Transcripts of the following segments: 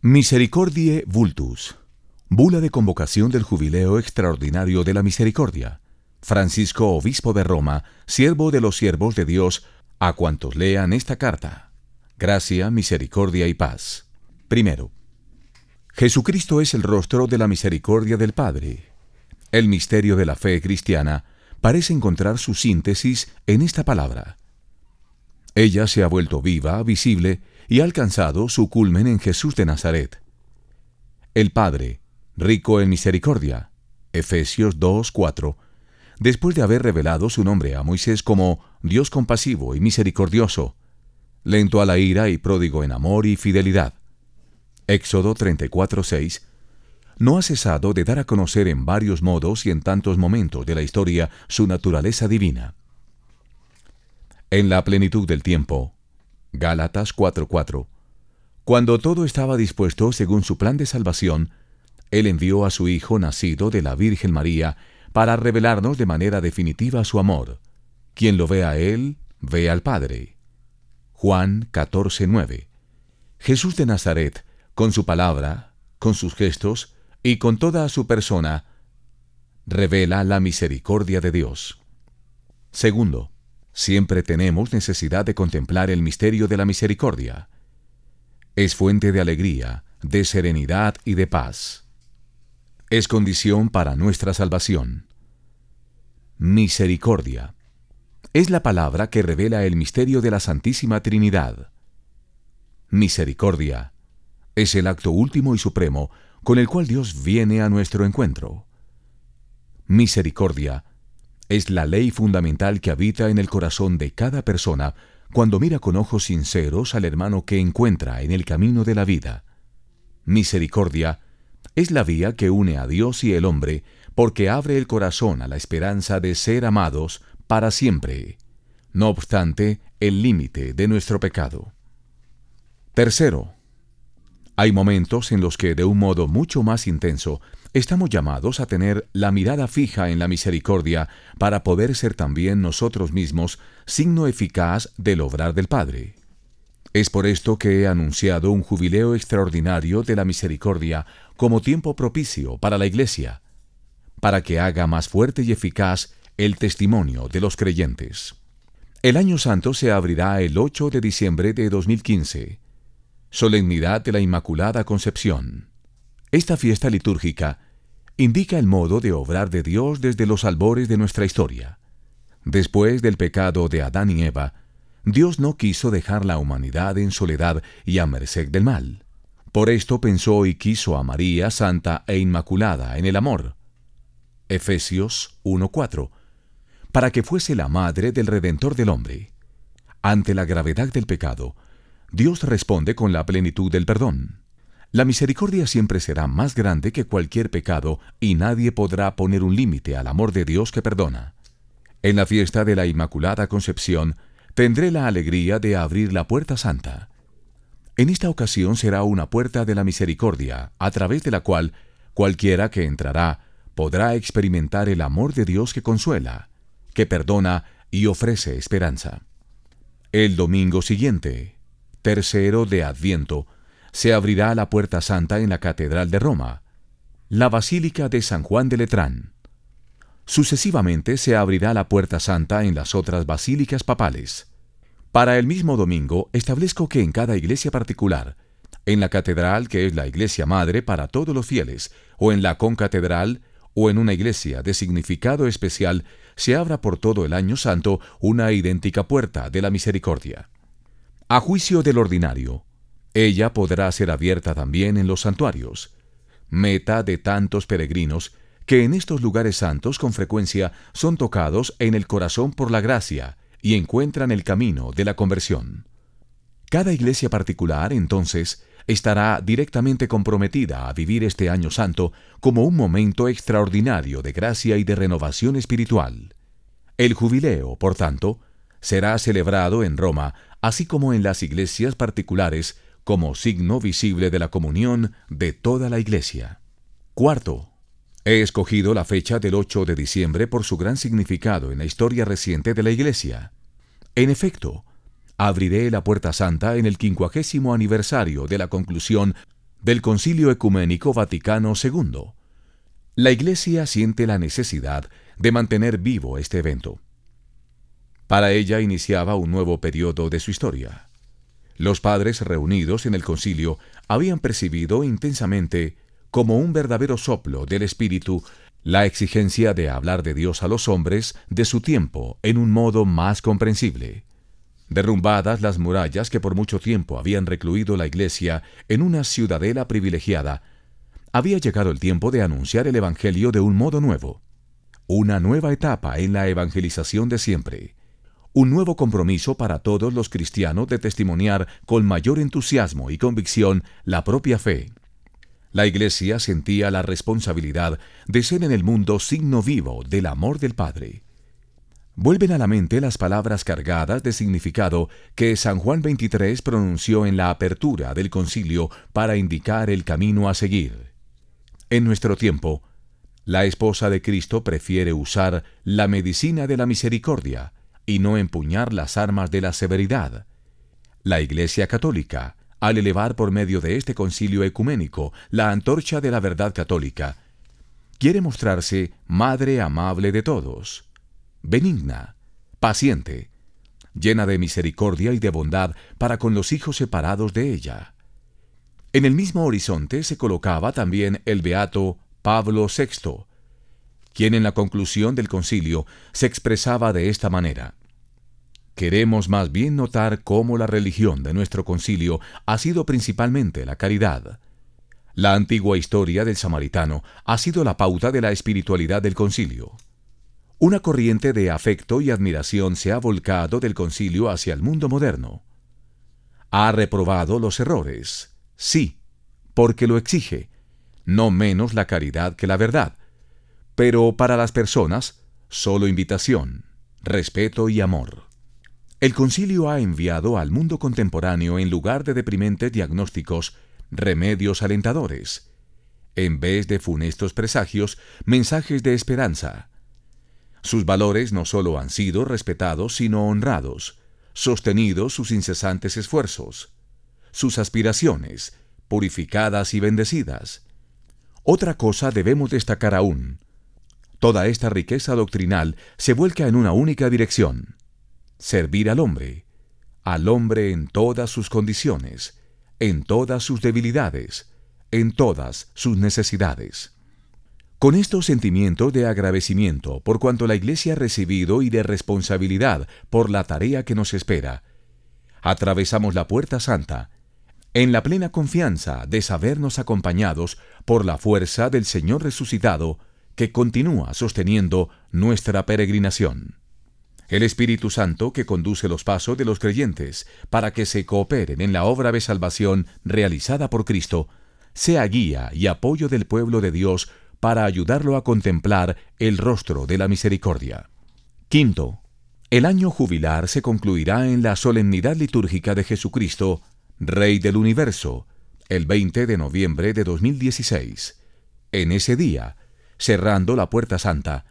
Misericordie Vultus. Bula de convocación del Jubileo Extraordinario de la Misericordia. Francisco Obispo de Roma, siervo de los siervos de Dios, a cuantos lean esta carta. Gracia, misericordia y paz. Primero. Jesucristo es el rostro de la misericordia del Padre. El misterio de la fe cristiana parece encontrar su síntesis en esta palabra. Ella se ha vuelto viva, visible, y ha alcanzado su culmen en Jesús de Nazaret. El Padre, rico en misericordia, Efesios 2:4, después de haber revelado su nombre a Moisés como Dios compasivo y misericordioso, lento a la ira y pródigo en amor y fidelidad. Éxodo 34:6, no ha cesado de dar a conocer en varios modos y en tantos momentos de la historia su naturaleza divina. En la plenitud del tiempo, Gálatas 4:4. Cuando todo estaba dispuesto según su plan de salvación, Él envió a su Hijo nacido de la Virgen María para revelarnos de manera definitiva su amor. Quien lo ve a Él, ve al Padre. Juan 14:9. Jesús de Nazaret, con su palabra, con sus gestos y con toda su persona, revela la misericordia de Dios. Segundo, Siempre tenemos necesidad de contemplar el misterio de la misericordia. Es fuente de alegría, de serenidad y de paz. Es condición para nuestra salvación. Misericordia. Es la palabra que revela el misterio de la Santísima Trinidad. Misericordia. Es el acto último y supremo con el cual Dios viene a nuestro encuentro. Misericordia es la ley fundamental que habita en el corazón de cada persona cuando mira con ojos sinceros al hermano que encuentra en el camino de la vida. Misericordia es la vía que une a Dios y el hombre porque abre el corazón a la esperanza de ser amados para siempre, no obstante el límite de nuestro pecado. Tercero, hay momentos en los que de un modo mucho más intenso Estamos llamados a tener la mirada fija en la misericordia para poder ser también nosotros mismos signo eficaz del obrar del Padre. Es por esto que he anunciado un jubileo extraordinario de la misericordia como tiempo propicio para la Iglesia, para que haga más fuerte y eficaz el testimonio de los creyentes. El año santo se abrirá el 8 de diciembre de 2015, solemnidad de la Inmaculada Concepción. Esta fiesta litúrgica indica el modo de obrar de Dios desde los albores de nuestra historia. Después del pecado de Adán y Eva, Dios no quiso dejar la humanidad en soledad y a merced del mal. Por esto pensó y quiso a María santa e inmaculada en el amor. Efesios 1:4, para que fuese la madre del Redentor del hombre. Ante la gravedad del pecado, Dios responde con la plenitud del perdón. La misericordia siempre será más grande que cualquier pecado y nadie podrá poner un límite al amor de Dios que perdona. En la fiesta de la Inmaculada Concepción tendré la alegría de abrir la puerta santa. En esta ocasión será una puerta de la misericordia, a través de la cual cualquiera que entrará podrá experimentar el amor de Dios que consuela, que perdona y ofrece esperanza. El domingo siguiente, tercero de Adviento, se abrirá la puerta santa en la Catedral de Roma, la Basílica de San Juan de Letrán. Sucesivamente se abrirá la puerta santa en las otras basílicas papales. Para el mismo domingo establezco que en cada iglesia particular, en la catedral que es la iglesia madre para todos los fieles, o en la concatedral, o en una iglesia de significado especial, se abra por todo el año santo una idéntica puerta de la misericordia. A juicio del ordinario, ella podrá ser abierta también en los santuarios, meta de tantos peregrinos que en estos lugares santos con frecuencia son tocados en el corazón por la gracia y encuentran el camino de la conversión. Cada iglesia particular, entonces, estará directamente comprometida a vivir este año santo como un momento extraordinario de gracia y de renovación espiritual. El jubileo, por tanto, será celebrado en Roma, así como en las iglesias particulares como signo visible de la comunión de toda la Iglesia. Cuarto, he escogido la fecha del 8 de diciembre por su gran significado en la historia reciente de la Iglesia. En efecto, abriré la puerta santa en el quincuagésimo aniversario de la conclusión del Concilio Ecuménico Vaticano II. La Iglesia siente la necesidad de mantener vivo este evento. Para ella iniciaba un nuevo periodo de su historia. Los padres reunidos en el concilio habían percibido intensamente, como un verdadero soplo del Espíritu, la exigencia de hablar de Dios a los hombres de su tiempo en un modo más comprensible. Derrumbadas las murallas que por mucho tiempo habían recluido la Iglesia en una ciudadela privilegiada, había llegado el tiempo de anunciar el Evangelio de un modo nuevo. Una nueva etapa en la evangelización de siempre un nuevo compromiso para todos los cristianos de testimoniar con mayor entusiasmo y convicción la propia fe. La Iglesia sentía la responsabilidad de ser en el mundo signo vivo del amor del Padre. Vuelven a la mente las palabras cargadas de significado que San Juan XXIII pronunció en la apertura del concilio para indicar el camino a seguir. En nuestro tiempo, la esposa de Cristo prefiere usar la medicina de la misericordia, y no empuñar las armas de la severidad. La Iglesia Católica, al elevar por medio de este concilio ecuménico la antorcha de la verdad católica, quiere mostrarse madre amable de todos, benigna, paciente, llena de misericordia y de bondad para con los hijos separados de ella. En el mismo horizonte se colocaba también el beato Pablo VI, quien en la conclusión del concilio se expresaba de esta manera. Queremos más bien notar cómo la religión de nuestro concilio ha sido principalmente la caridad. La antigua historia del samaritano ha sido la pauta de la espiritualidad del concilio. Una corriente de afecto y admiración se ha volcado del concilio hacia el mundo moderno. Ha reprobado los errores, sí, porque lo exige, no menos la caridad que la verdad, pero para las personas, solo invitación, respeto y amor. El concilio ha enviado al mundo contemporáneo, en lugar de deprimentes diagnósticos, remedios alentadores. En vez de funestos presagios, mensajes de esperanza. Sus valores no solo han sido respetados, sino honrados, sostenidos sus incesantes esfuerzos, sus aspiraciones, purificadas y bendecidas. Otra cosa debemos destacar aún. Toda esta riqueza doctrinal se vuelca en una única dirección servir al hombre, al hombre en todas sus condiciones, en todas sus debilidades, en todas sus necesidades. Con estos sentimientos de agradecimiento por cuanto la Iglesia ha recibido y de responsabilidad por la tarea que nos espera, atravesamos la puerta santa, en la plena confianza de sabernos acompañados por la fuerza del Señor resucitado que continúa sosteniendo nuestra peregrinación el Espíritu Santo que conduce los pasos de los creyentes para que se cooperen en la obra de salvación realizada por Cristo, sea guía y apoyo del pueblo de Dios para ayudarlo a contemplar el rostro de la misericordia. Quinto, el año jubilar se concluirá en la solemnidad litúrgica de Jesucristo, Rey del Universo, el 20 de noviembre de 2016. En ese día, cerrando la puerta santa,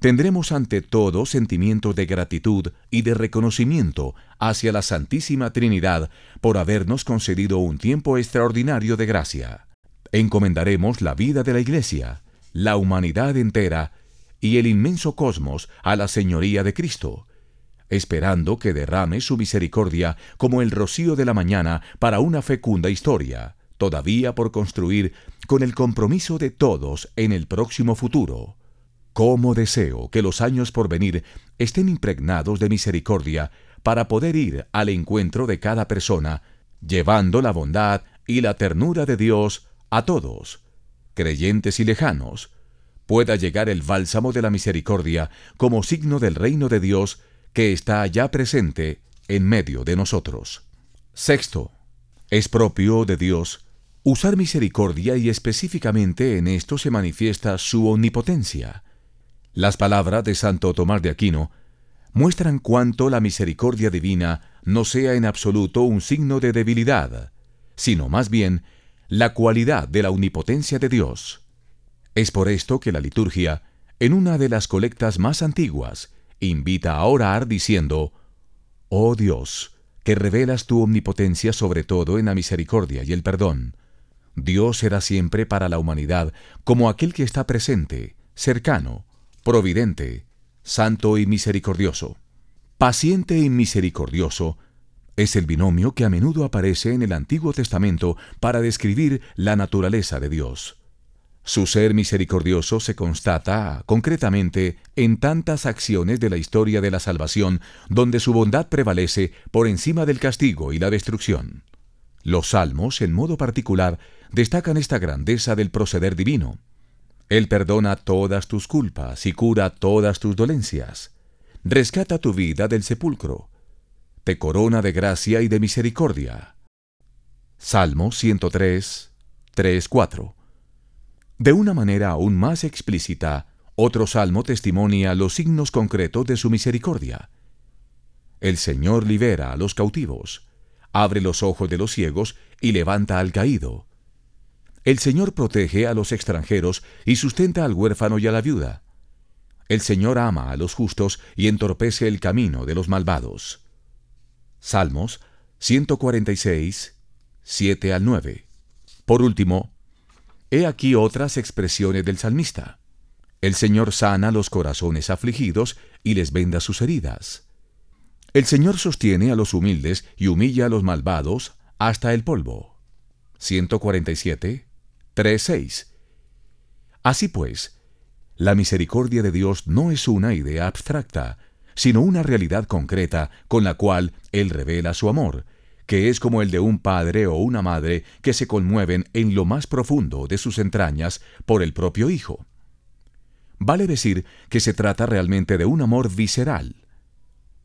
tendremos ante todo sentimientos de gratitud y de reconocimiento hacia la Santísima Trinidad por habernos concedido un tiempo extraordinario de gracia. Encomendaremos la vida de la Iglesia, la humanidad entera y el inmenso cosmos a la Señoría de Cristo, esperando que derrame su misericordia como el rocío de la mañana para una fecunda historia, todavía por construir con el compromiso de todos en el próximo futuro. Cómo deseo que los años por venir estén impregnados de misericordia para poder ir al encuentro de cada persona, llevando la bondad y la ternura de Dios a todos, creyentes y lejanos, pueda llegar el bálsamo de la misericordia como signo del reino de Dios que está ya presente en medio de nosotros. Sexto, es propio de Dios usar misericordia y específicamente en esto se manifiesta su omnipotencia. Las palabras de Santo Tomás de Aquino muestran cuánto la misericordia divina no sea en absoluto un signo de debilidad, sino más bien la cualidad de la omnipotencia de Dios. Es por esto que la liturgia, en una de las colectas más antiguas, invita a orar diciendo, Oh Dios, que revelas tu omnipotencia sobre todo en la misericordia y el perdón, Dios será siempre para la humanidad como aquel que está presente, cercano, providente, santo y misericordioso. Paciente y misericordioso es el binomio que a menudo aparece en el Antiguo Testamento para describir la naturaleza de Dios. Su ser misericordioso se constata concretamente en tantas acciones de la historia de la salvación donde su bondad prevalece por encima del castigo y la destrucción. Los salmos, en modo particular, destacan esta grandeza del proceder divino. Él perdona todas tus culpas y cura todas tus dolencias. Rescata tu vida del sepulcro. Te corona de gracia y de misericordia. Salmo 103, 3, 4. De una manera aún más explícita, otro salmo testimonia los signos concretos de su misericordia. El Señor libera a los cautivos, abre los ojos de los ciegos y levanta al caído. El Señor protege a los extranjeros y sustenta al huérfano y a la viuda. El Señor ama a los justos y entorpece el camino de los malvados. Salmos 146, 7 al 9. Por último, He aquí otras expresiones del salmista. El Señor sana los corazones afligidos y les venda sus heridas. El Señor sostiene a los humildes y humilla a los malvados hasta el polvo. 147, 3, Así pues, la misericordia de Dios no es una idea abstracta, sino una realidad concreta con la cual Él revela su amor, que es como el de un padre o una madre que se conmueven en lo más profundo de sus entrañas por el propio hijo. Vale decir que se trata realmente de un amor visceral.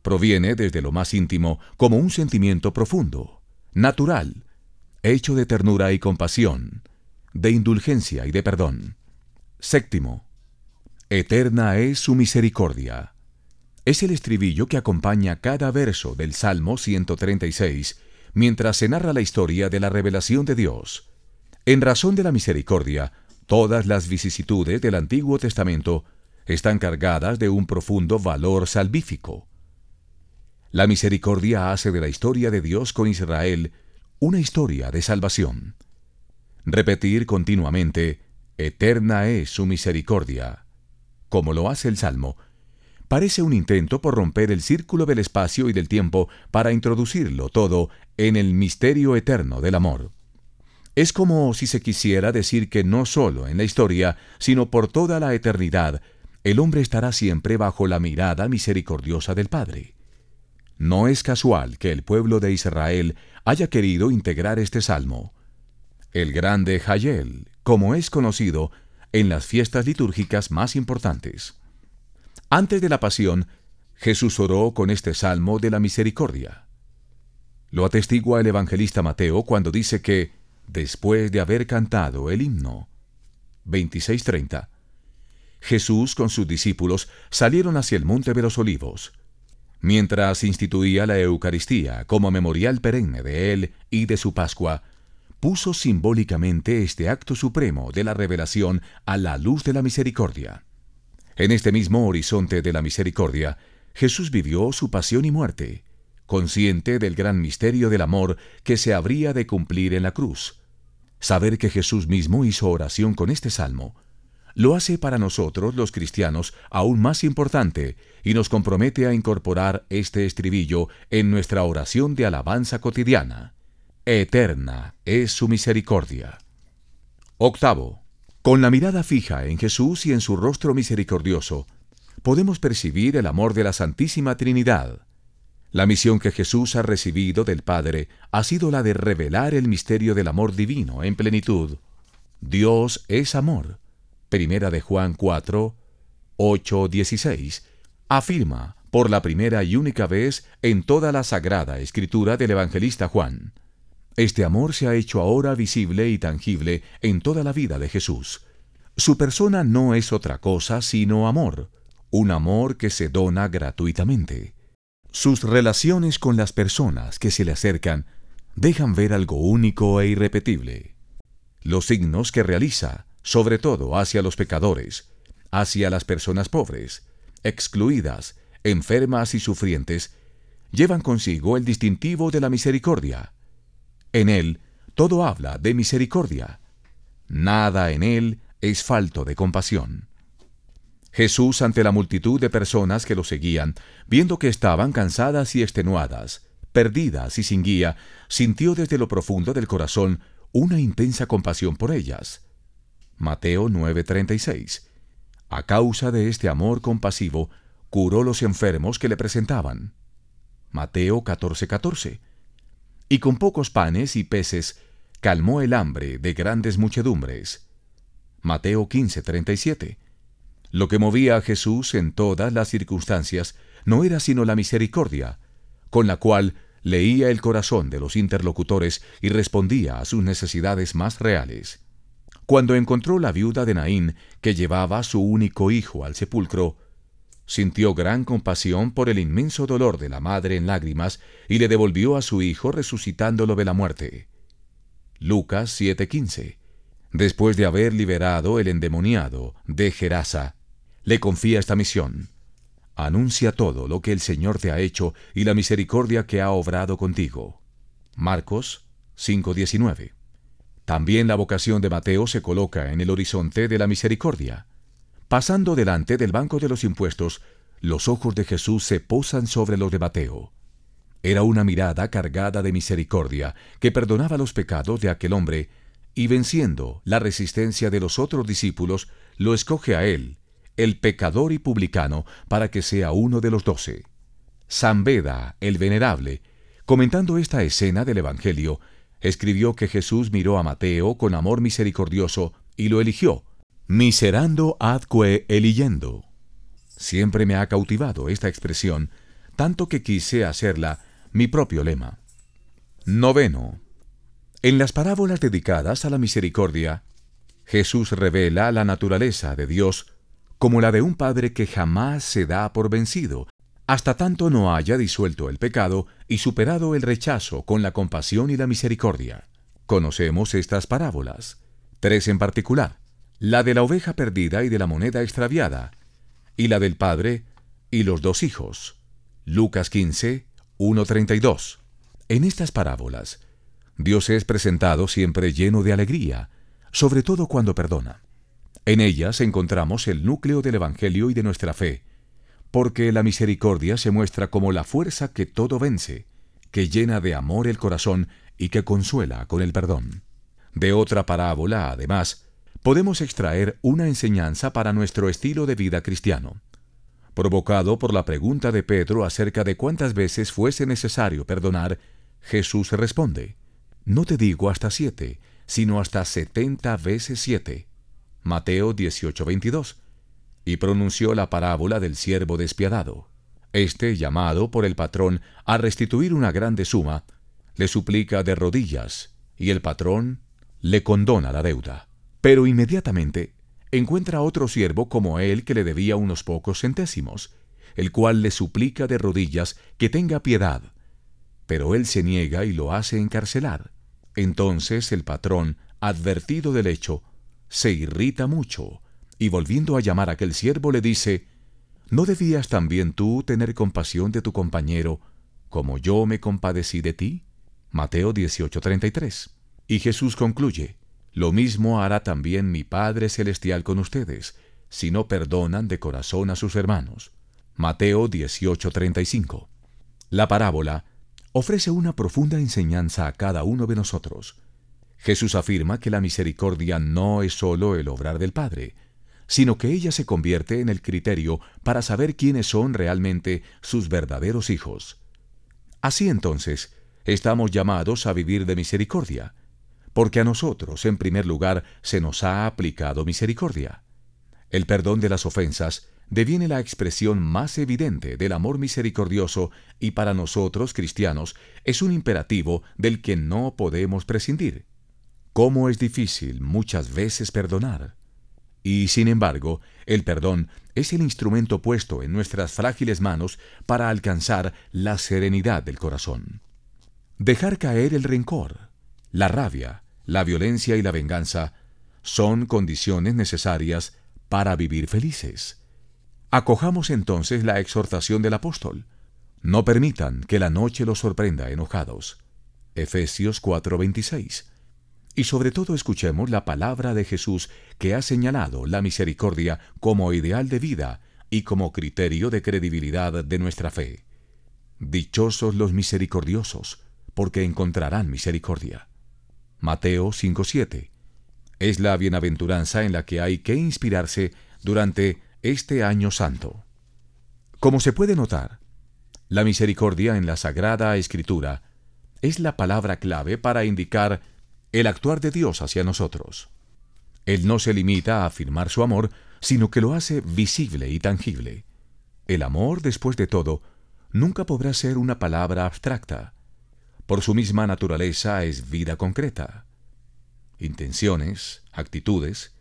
Proviene desde lo más íntimo como un sentimiento profundo, natural, hecho de ternura y compasión, de indulgencia y de perdón. Séptimo. Eterna es su misericordia. Es el estribillo que acompaña cada verso del Salmo 136 mientras se narra la historia de la revelación de Dios. En razón de la misericordia, todas las vicisitudes del Antiguo Testamento están cargadas de un profundo valor salvífico. La misericordia hace de la historia de Dios con Israel una historia de salvación. Repetir continuamente, Eterna es su misericordia, como lo hace el Salmo, parece un intento por romper el círculo del espacio y del tiempo para introducirlo todo en el misterio eterno del amor. Es como si se quisiera decir que no solo en la historia, sino por toda la eternidad, el hombre estará siempre bajo la mirada misericordiosa del Padre. No es casual que el pueblo de Israel haya querido integrar este salmo. El grande Hayel, como es conocido, en las fiestas litúrgicas más importantes. Antes de la pasión, Jesús oró con este salmo de la misericordia. Lo atestigua el evangelista Mateo cuando dice que, después de haber cantado el himno 26:30, Jesús con sus discípulos salieron hacia el monte de los olivos. Mientras instituía la Eucaristía como memorial perenne de él y de su Pascua, puso simbólicamente este acto supremo de la revelación a la luz de la misericordia. En este mismo horizonte de la misericordia, Jesús vivió su pasión y muerte, consciente del gran misterio del amor que se habría de cumplir en la cruz. Saber que Jesús mismo hizo oración con este salmo lo hace para nosotros los cristianos aún más importante y nos compromete a incorporar este estribillo en nuestra oración de alabanza cotidiana. Eterna es su misericordia. Octavo. Con la mirada fija en Jesús y en su rostro misericordioso, podemos percibir el amor de la Santísima Trinidad. La misión que Jesús ha recibido del Padre ha sido la de revelar el misterio del amor divino en plenitud. Dios es amor. Primera de Juan 4, 8, 16. Afirma por la primera y única vez en toda la sagrada escritura del evangelista Juan. Este amor se ha hecho ahora visible y tangible en toda la vida de Jesús. Su persona no es otra cosa sino amor, un amor que se dona gratuitamente. Sus relaciones con las personas que se le acercan dejan ver algo único e irrepetible. Los signos que realiza, sobre todo hacia los pecadores, hacia las personas pobres, excluidas, enfermas y sufrientes, llevan consigo el distintivo de la misericordia, en él todo habla de misericordia, Nada en él es falto de compasión. Jesús ante la multitud de personas que lo seguían, viendo que estaban cansadas y extenuadas, perdidas y sin guía, sintió desde lo profundo del corazón una intensa compasión por ellas. Mateo 9:36. A causa de este amor compasivo, curó los enfermos que le presentaban. Mateo 14:14. Y con pocos panes y peces, calmó el hambre de grandes muchedumbres. Mateo 15:37. Lo que movía a Jesús en todas las circunstancias no era sino la misericordia, con la cual leía el corazón de los interlocutores y respondía a sus necesidades más reales. Cuando encontró la viuda de Naín, que llevaba su único hijo al sepulcro, sintió gran compasión por el inmenso dolor de la madre en lágrimas y le devolvió a su hijo resucitándolo de la muerte. Lucas 7:15. Después de haber liberado el endemoniado de Gerasa, le confía esta misión. Anuncia todo lo que el Señor te ha hecho y la misericordia que ha obrado contigo. Marcos 5:19. También la vocación de Mateo se coloca en el horizonte de la misericordia. Pasando delante del banco de los impuestos, los ojos de Jesús se posan sobre los de Mateo. Era una mirada cargada de misericordia que perdonaba los pecados de aquel hombre y venciendo la resistencia de los otros discípulos, lo escoge a él el pecador y publicano, para que sea uno de los doce. San Beda, el venerable, comentando esta escena del Evangelio, escribió que Jesús miró a Mateo con amor misericordioso y lo eligió, miserando adque eliyendo. Siempre me ha cautivado esta expresión, tanto que quise hacerla mi propio lema. Noveno. En las parábolas dedicadas a la misericordia, Jesús revela la naturaleza de Dios como la de un padre que jamás se da por vencido, hasta tanto no haya disuelto el pecado y superado el rechazo con la compasión y la misericordia. Conocemos estas parábolas, tres en particular, la de la oveja perdida y de la moneda extraviada, y la del padre y los dos hijos. Lucas 15, 1.32. En estas parábolas, Dios es presentado siempre lleno de alegría, sobre todo cuando perdona. En ellas encontramos el núcleo del Evangelio y de nuestra fe, porque la misericordia se muestra como la fuerza que todo vence, que llena de amor el corazón y que consuela con el perdón. De otra parábola, además, podemos extraer una enseñanza para nuestro estilo de vida cristiano. Provocado por la pregunta de Pedro acerca de cuántas veces fuese necesario perdonar, Jesús responde, No te digo hasta siete, sino hasta setenta veces siete. Mateo 18:22, y pronunció la parábola del siervo despiadado. Este, llamado por el patrón a restituir una grande suma, le suplica de rodillas, y el patrón le condona la deuda. Pero inmediatamente encuentra otro siervo como él que le debía unos pocos centésimos, el cual le suplica de rodillas que tenga piedad. Pero él se niega y lo hace encarcelar. Entonces el patrón, advertido del hecho, se irrita mucho, y volviendo a llamar a aquel siervo le dice, ¿No debías también tú tener compasión de tu compañero, como yo me compadecí de ti? Mateo 18:33. Y Jesús concluye, Lo mismo hará también mi Padre Celestial con ustedes, si no perdonan de corazón a sus hermanos. Mateo 18:35. La parábola ofrece una profunda enseñanza a cada uno de nosotros. Jesús afirma que la misericordia no es sólo el obrar del Padre, sino que ella se convierte en el criterio para saber quiénes son realmente sus verdaderos hijos. Así entonces, estamos llamados a vivir de misericordia, porque a nosotros, en primer lugar, se nos ha aplicado misericordia. El perdón de las ofensas deviene la expresión más evidente del amor misericordioso y para nosotros cristianos es un imperativo del que no podemos prescindir. ¿Cómo es difícil muchas veces perdonar? Y sin embargo, el perdón es el instrumento puesto en nuestras frágiles manos para alcanzar la serenidad del corazón. Dejar caer el rencor, la rabia, la violencia y la venganza son condiciones necesarias para vivir felices. Acojamos entonces la exhortación del apóstol. No permitan que la noche los sorprenda enojados. Efesios 4:26 y sobre todo escuchemos la palabra de Jesús que ha señalado la misericordia como ideal de vida y como criterio de credibilidad de nuestra fe. Dichosos los misericordiosos, porque encontrarán misericordia. Mateo 5:7. Es la bienaventuranza en la que hay que inspirarse durante este año santo. Como se puede notar, la misericordia en la Sagrada Escritura es la palabra clave para indicar el actuar de Dios hacia nosotros. Él no se limita a afirmar su amor, sino que lo hace visible y tangible. El amor, después de todo, nunca podrá ser una palabra abstracta. Por su misma naturaleza es vida concreta. Intenciones, actitudes,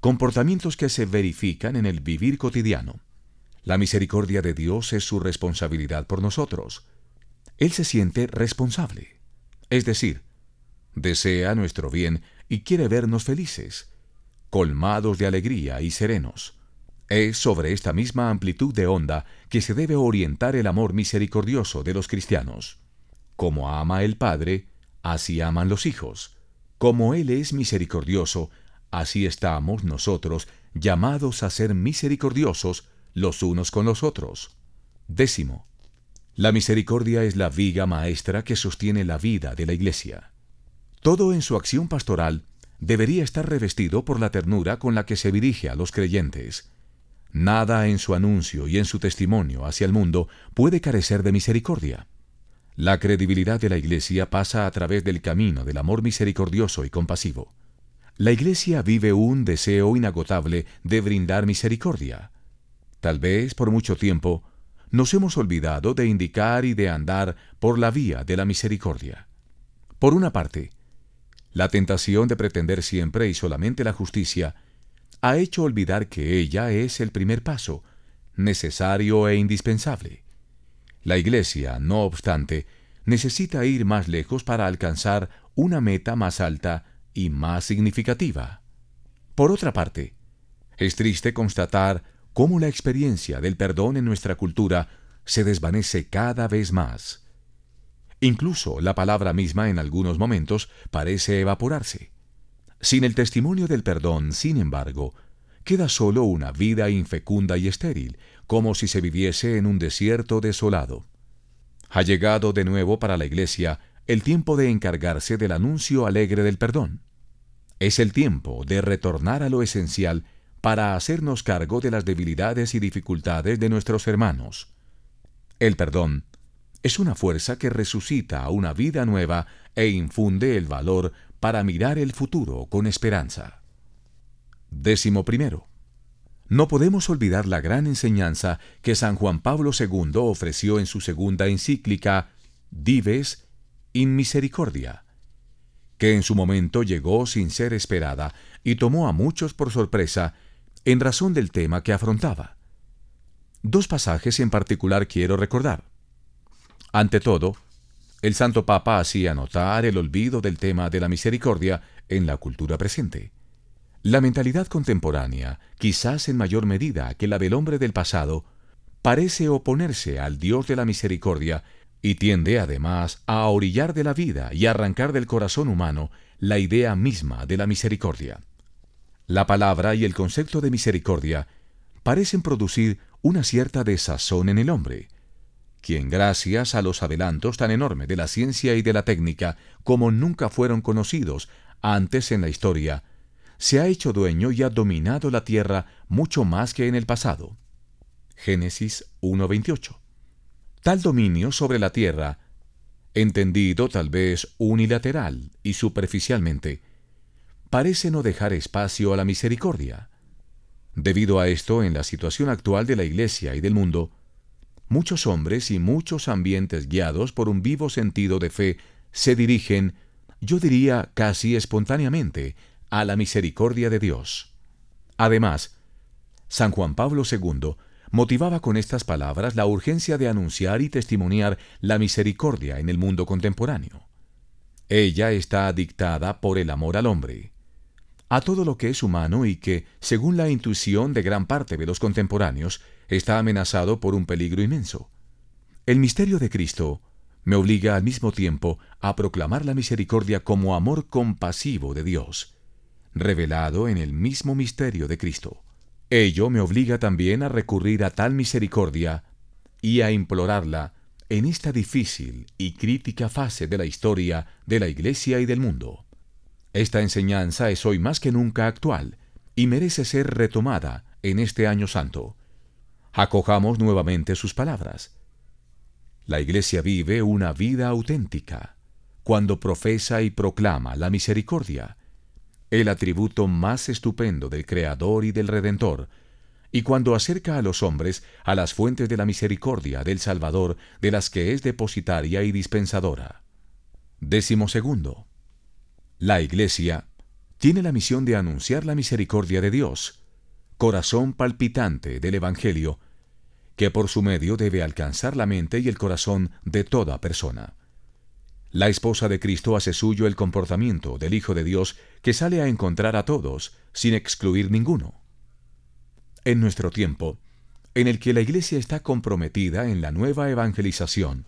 comportamientos que se verifican en el vivir cotidiano. La misericordia de Dios es su responsabilidad por nosotros. Él se siente responsable. Es decir, desea nuestro bien y quiere vernos felices, colmados de alegría y serenos. Es sobre esta misma amplitud de onda que se debe orientar el amor misericordioso de los cristianos. Como ama el Padre, así aman los hijos. Como Él es misericordioso, así estamos nosotros llamados a ser misericordiosos los unos con los otros. Décimo. La misericordia es la viga maestra que sostiene la vida de la Iglesia. Todo en su acción pastoral debería estar revestido por la ternura con la que se dirige a los creyentes. Nada en su anuncio y en su testimonio hacia el mundo puede carecer de misericordia. La credibilidad de la Iglesia pasa a través del camino del amor misericordioso y compasivo. La Iglesia vive un deseo inagotable de brindar misericordia. Tal vez por mucho tiempo nos hemos olvidado de indicar y de andar por la vía de la misericordia. Por una parte, la tentación de pretender siempre y solamente la justicia ha hecho olvidar que ella es el primer paso, necesario e indispensable. La Iglesia, no obstante, necesita ir más lejos para alcanzar una meta más alta y más significativa. Por otra parte, es triste constatar cómo la experiencia del perdón en nuestra cultura se desvanece cada vez más. Incluso la palabra misma en algunos momentos parece evaporarse. Sin el testimonio del perdón, sin embargo, queda solo una vida infecunda y estéril, como si se viviese en un desierto desolado. Ha llegado de nuevo para la Iglesia el tiempo de encargarse del anuncio alegre del perdón. Es el tiempo de retornar a lo esencial para hacernos cargo de las debilidades y dificultades de nuestros hermanos. El perdón es una fuerza que resucita a una vida nueva e infunde el valor para mirar el futuro con esperanza. Décimo primero. No podemos olvidar la gran enseñanza que San Juan Pablo II ofreció en su segunda encíclica Dives in Misericordia, que en su momento llegó sin ser esperada y tomó a muchos por sorpresa en razón del tema que afrontaba. Dos pasajes en particular quiero recordar. Ante todo, el Santo Papa hacía notar el olvido del tema de la misericordia en la cultura presente. La mentalidad contemporánea, quizás en mayor medida que la del hombre del pasado, parece oponerse al Dios de la misericordia y tiende además a orillar de la vida y arrancar del corazón humano la idea misma de la misericordia. La palabra y el concepto de misericordia parecen producir una cierta desazón en el hombre, quien gracias a los adelantos tan enormes de la ciencia y de la técnica como nunca fueron conocidos antes en la historia, se ha hecho dueño y ha dominado la tierra mucho más que en el pasado. Génesis 1.28. Tal dominio sobre la tierra, entendido tal vez unilateral y superficialmente, parece no dejar espacio a la misericordia. Debido a esto, en la situación actual de la Iglesia y del mundo, muchos hombres y muchos ambientes guiados por un vivo sentido de fe se dirigen, yo diría casi espontáneamente, a la misericordia de Dios. Además, San Juan Pablo II motivaba con estas palabras la urgencia de anunciar y testimoniar la misericordia en el mundo contemporáneo. Ella está dictada por el amor al hombre, a todo lo que es humano y que, según la intuición de gran parte de los contemporáneos, está amenazado por un peligro inmenso. El misterio de Cristo, me obliga al mismo tiempo a proclamar la misericordia como amor compasivo de Dios, revelado en el mismo misterio de Cristo. Ello me obliga también a recurrir a tal misericordia y a implorarla en esta difícil y crítica fase de la historia de la Iglesia y del mundo. Esta enseñanza es hoy más que nunca actual y merece ser retomada en este año santo. Acojamos nuevamente sus palabras. La Iglesia vive una vida auténtica cuando profesa y proclama la misericordia, el atributo más estupendo del Creador y del Redentor, y cuando acerca a los hombres a las fuentes de la misericordia del Salvador de las que es depositaria y dispensadora. Décimo segundo. La Iglesia tiene la misión de anunciar la misericordia de Dios, corazón palpitante del Evangelio, que por su medio debe alcanzar la mente y el corazón de toda persona. La esposa de Cristo hace suyo el comportamiento del Hijo de Dios que sale a encontrar a todos, sin excluir ninguno. En nuestro tiempo, en el que la Iglesia está comprometida en la nueva evangelización,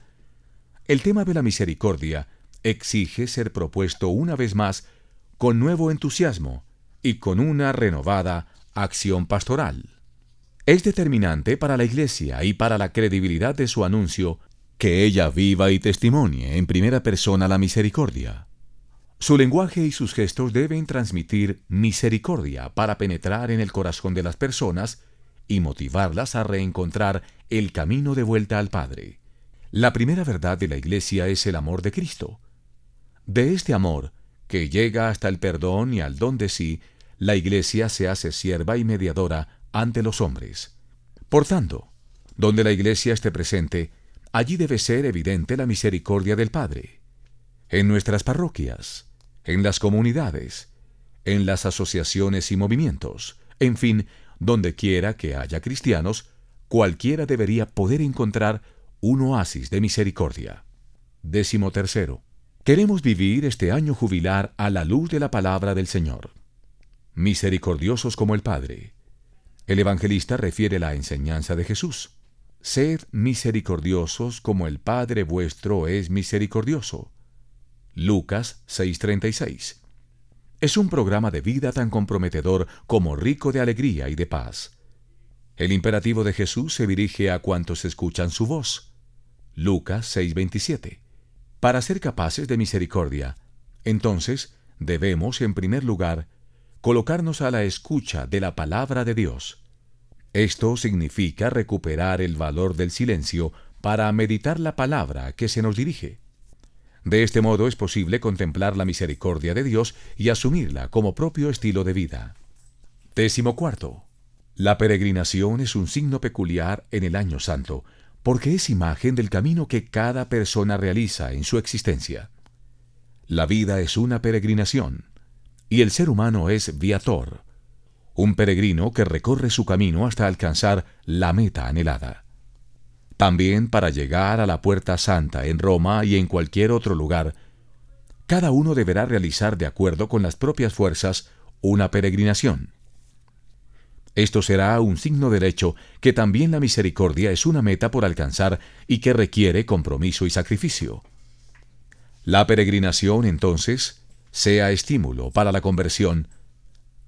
el tema de la misericordia exige ser propuesto una vez más con nuevo entusiasmo y con una renovada acción pastoral. Es determinante para la Iglesia y para la credibilidad de su anuncio que ella viva y testimonie en primera persona la misericordia. Su lenguaje y sus gestos deben transmitir misericordia para penetrar en el corazón de las personas y motivarlas a reencontrar el camino de vuelta al Padre. La primera verdad de la Iglesia es el amor de Cristo. De este amor, que llega hasta el perdón y al don de sí, la Iglesia se hace sierva y mediadora ante los hombres. Por tanto, donde la Iglesia esté presente, allí debe ser evidente la misericordia del Padre. En nuestras parroquias, en las comunidades, en las asociaciones y movimientos, en fin, donde quiera que haya cristianos, cualquiera debería poder encontrar un oasis de misericordia. Décimo tercero. Queremos vivir este año jubilar a la luz de la palabra del Señor. Misericordiosos como el Padre, el evangelista refiere la enseñanza de Jesús. Sed misericordiosos como el Padre vuestro es misericordioso. Lucas 6:36. Es un programa de vida tan comprometedor como rico de alegría y de paz. El imperativo de Jesús se dirige a cuantos escuchan su voz. Lucas 6:27. Para ser capaces de misericordia, entonces debemos, en primer lugar, colocarnos a la escucha de la palabra de Dios. Esto significa recuperar el valor del silencio para meditar la palabra que se nos dirige. De este modo es posible contemplar la misericordia de Dios y asumirla como propio estilo de vida. Décimo cuarto. La peregrinación es un signo peculiar en el año santo, porque es imagen del camino que cada persona realiza en su existencia. La vida es una peregrinación, y el ser humano es viator, un peregrino que recorre su camino hasta alcanzar la meta anhelada. También para llegar a la Puerta Santa en Roma y en cualquier otro lugar, cada uno deberá realizar de acuerdo con las propias fuerzas una peregrinación. Esto será un signo derecho que también la misericordia es una meta por alcanzar y que requiere compromiso y sacrificio. La peregrinación, entonces, sea estímulo para la conversión,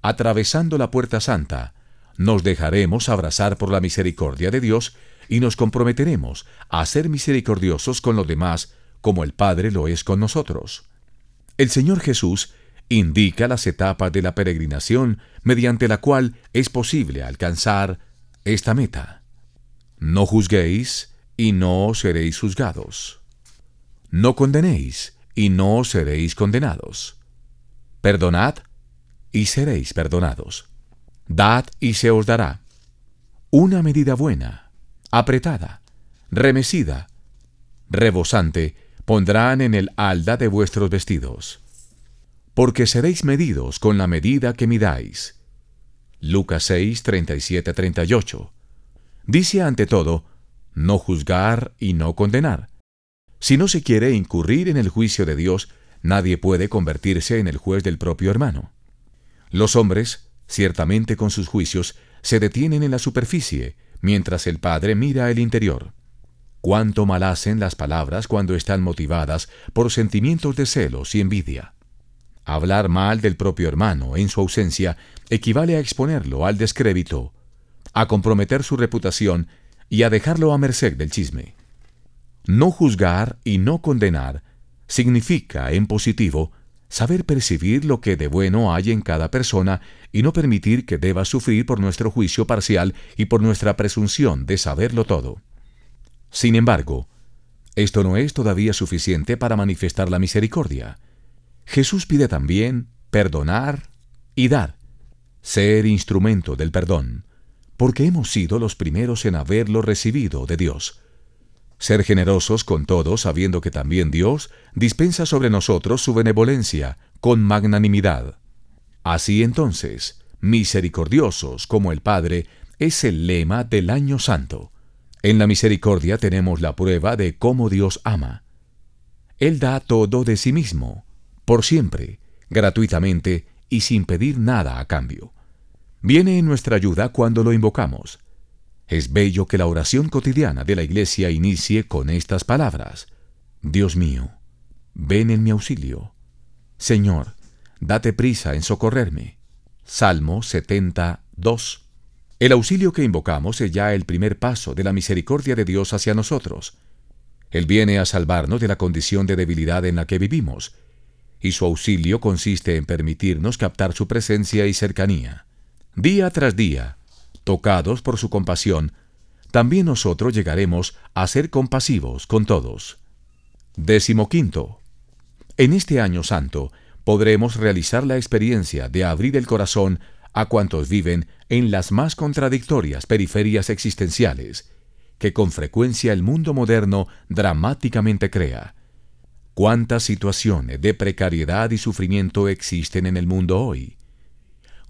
atravesando la puerta santa, nos dejaremos abrazar por la misericordia de Dios y nos comprometeremos a ser misericordiosos con los demás como el Padre lo es con nosotros. El Señor Jesús indica las etapas de la peregrinación mediante la cual es posible alcanzar esta meta. No juzguéis y no seréis juzgados. No condenéis y no seréis condenados. Perdonad y seréis perdonados. Dad y se os dará. Una medida buena, apretada, remecida, rebosante, pondrán en el alda de vuestros vestidos. Porque seréis medidos con la medida que midáis. Lucas 6, 37, 38. Dice ante todo, no juzgar y no condenar. Si no se quiere incurrir en el juicio de Dios, nadie puede convertirse en el juez del propio hermano. Los hombres, ciertamente con sus juicios, se detienen en la superficie, mientras el Padre mira el interior. Cuánto mal hacen las palabras cuando están motivadas por sentimientos de celos y envidia. Hablar mal del propio hermano en su ausencia equivale a exponerlo al descrédito, a comprometer su reputación y a dejarlo a merced del chisme. No juzgar y no condenar significa, en positivo, saber percibir lo que de bueno hay en cada persona y no permitir que deba sufrir por nuestro juicio parcial y por nuestra presunción de saberlo todo. Sin embargo, esto no es todavía suficiente para manifestar la misericordia. Jesús pide también perdonar y dar, ser instrumento del perdón, porque hemos sido los primeros en haberlo recibido de Dios. Ser generosos con todos, sabiendo que también Dios dispensa sobre nosotros su benevolencia con magnanimidad. Así entonces, misericordiosos como el Padre, es el lema del año santo. En la misericordia tenemos la prueba de cómo Dios ama. Él da todo de sí mismo, por siempre, gratuitamente y sin pedir nada a cambio. Viene en nuestra ayuda cuando lo invocamos. Es bello que la oración cotidiana de la Iglesia inicie con estas palabras. Dios mío, ven en mi auxilio. Señor, date prisa en socorrerme. Salmo 72. El auxilio que invocamos es ya el primer paso de la misericordia de Dios hacia nosotros. Él viene a salvarnos de la condición de debilidad en la que vivimos, y su auxilio consiste en permitirnos captar su presencia y cercanía. Día tras día, tocados por su compasión, también nosotros llegaremos a ser compasivos con todos. Décimo quinto. En este año santo podremos realizar la experiencia de abrir el corazón a cuantos viven en las más contradictorias periferias existenciales, que con frecuencia el mundo moderno dramáticamente crea. ¿Cuántas situaciones de precariedad y sufrimiento existen en el mundo hoy?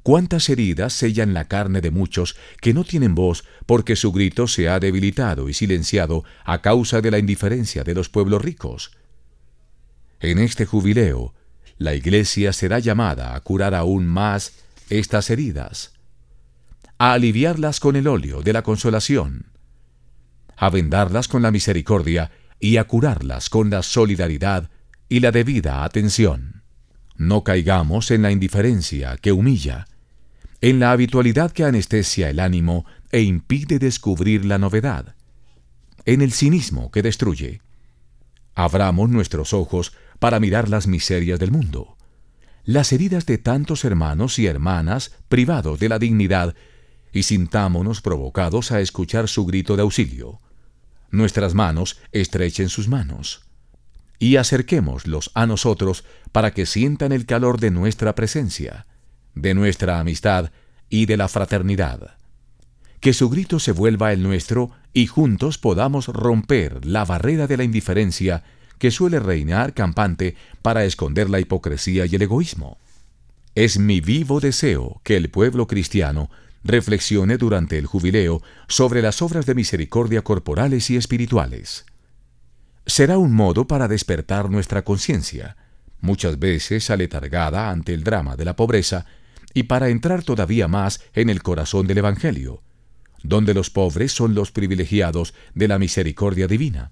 Cuántas heridas sellan la carne de muchos que no tienen voz porque su grito se ha debilitado y silenciado a causa de la indiferencia de los pueblos ricos. En este jubileo, la Iglesia será llamada a curar aún más estas heridas, a aliviarlas con el óleo de la consolación, a vendarlas con la misericordia y a curarlas con la solidaridad y la debida atención. No caigamos en la indiferencia que humilla, en la habitualidad que anestesia el ánimo e impide descubrir la novedad, en el cinismo que destruye. Abramos nuestros ojos para mirar las miserias del mundo, las heridas de tantos hermanos y hermanas privados de la dignidad, y sintámonos provocados a escuchar su grito de auxilio. Nuestras manos estrechen sus manos, y acerquémoslos a nosotros para que sientan el calor de nuestra presencia de nuestra amistad y de la fraternidad. Que su grito se vuelva el nuestro y juntos podamos romper la barrera de la indiferencia que suele reinar campante para esconder la hipocresía y el egoísmo. Es mi vivo deseo que el pueblo cristiano reflexione durante el jubileo sobre las obras de misericordia corporales y espirituales. Será un modo para despertar nuestra conciencia, muchas veces aletargada ante el drama de la pobreza, y para entrar todavía más en el corazón del Evangelio, donde los pobres son los privilegiados de la misericordia divina.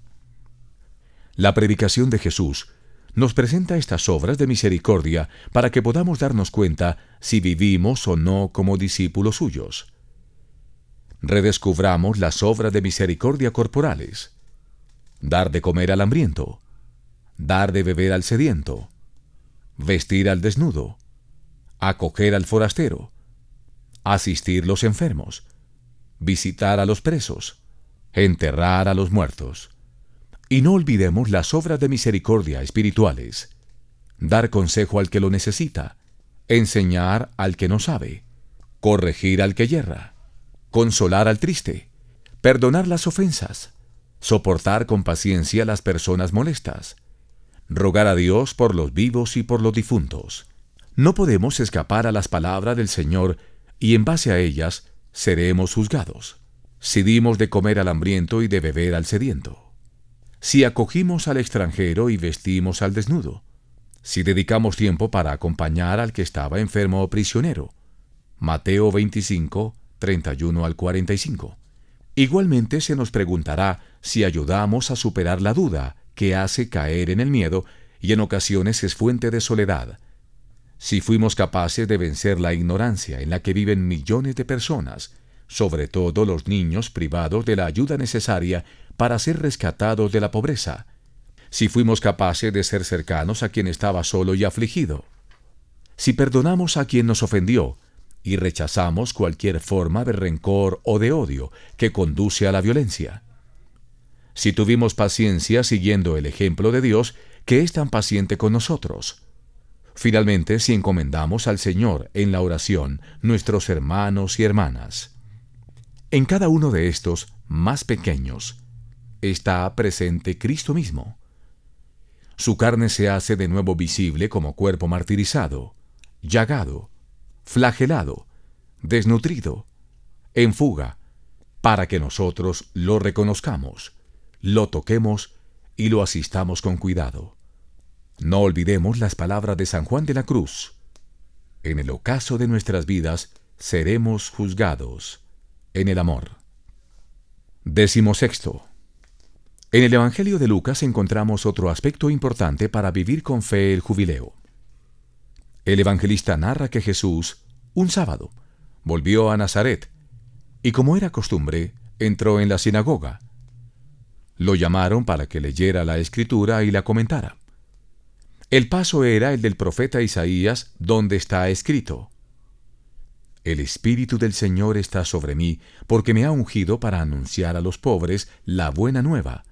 La predicación de Jesús nos presenta estas obras de misericordia para que podamos darnos cuenta si vivimos o no como discípulos suyos. Redescubramos las obras de misericordia corporales. Dar de comer al hambriento, dar de beber al sediento, vestir al desnudo, acoger al forastero, asistir los enfermos, visitar a los presos, enterrar a los muertos. Y no olvidemos las obras de misericordia espirituales, dar consejo al que lo necesita, enseñar al que no sabe, corregir al que yerra, consolar al triste, perdonar las ofensas, soportar con paciencia las personas molestas, rogar a Dios por los vivos y por los difuntos, no podemos escapar a las palabras del Señor y en base a ellas seremos juzgados. Si dimos de comer al hambriento y de beber al sediento. Si acogimos al extranjero y vestimos al desnudo. Si dedicamos tiempo para acompañar al que estaba enfermo o prisionero. Mateo 25, 31 al 45. Igualmente se nos preguntará si ayudamos a superar la duda que hace caer en el miedo y en ocasiones es fuente de soledad. Si fuimos capaces de vencer la ignorancia en la que viven millones de personas, sobre todo los niños privados de la ayuda necesaria para ser rescatados de la pobreza, si fuimos capaces de ser cercanos a quien estaba solo y afligido, si perdonamos a quien nos ofendió y rechazamos cualquier forma de rencor o de odio que conduce a la violencia, si tuvimos paciencia siguiendo el ejemplo de Dios que es tan paciente con nosotros, finalmente si encomendamos al Señor en la oración nuestros hermanos y hermanas, en cada uno de estos más pequeños está presente Cristo mismo. Su carne se hace de nuevo visible como cuerpo martirizado, llagado, flagelado, desnutrido, en fuga, para que nosotros lo reconozcamos, lo toquemos y lo asistamos con cuidado. No olvidemos las palabras de San Juan de la Cruz. En el ocaso de nuestras vidas seremos juzgados en el amor. Décimo sexto. En el Evangelio de Lucas encontramos otro aspecto importante para vivir con fe el jubileo. El evangelista narra que Jesús, un sábado, volvió a Nazaret y como era costumbre, entró en la sinagoga. Lo llamaron para que leyera la escritura y la comentara. El paso era el del profeta Isaías, donde está escrito, el Espíritu del Señor está sobre mí, porque me ha ungido para anunciar a los pobres la buena nueva.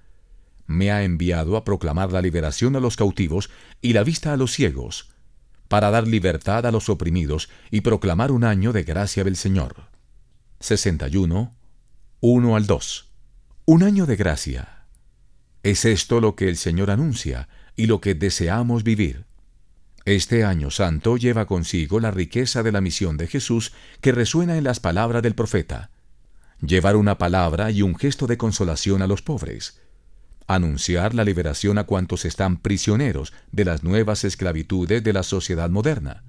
Me ha enviado a proclamar la liberación a los cautivos y la vista a los ciegos, para dar libertad a los oprimidos y proclamar un año de gracia del Señor. 61, 1 al 2. Un año de gracia. Es esto lo que el Señor anuncia y lo que deseamos vivir. Este año santo lleva consigo la riqueza de la misión de Jesús que resuena en las palabras del profeta. Llevar una palabra y un gesto de consolación a los pobres. Anunciar la liberación a cuantos están prisioneros de las nuevas esclavitudes de la sociedad moderna.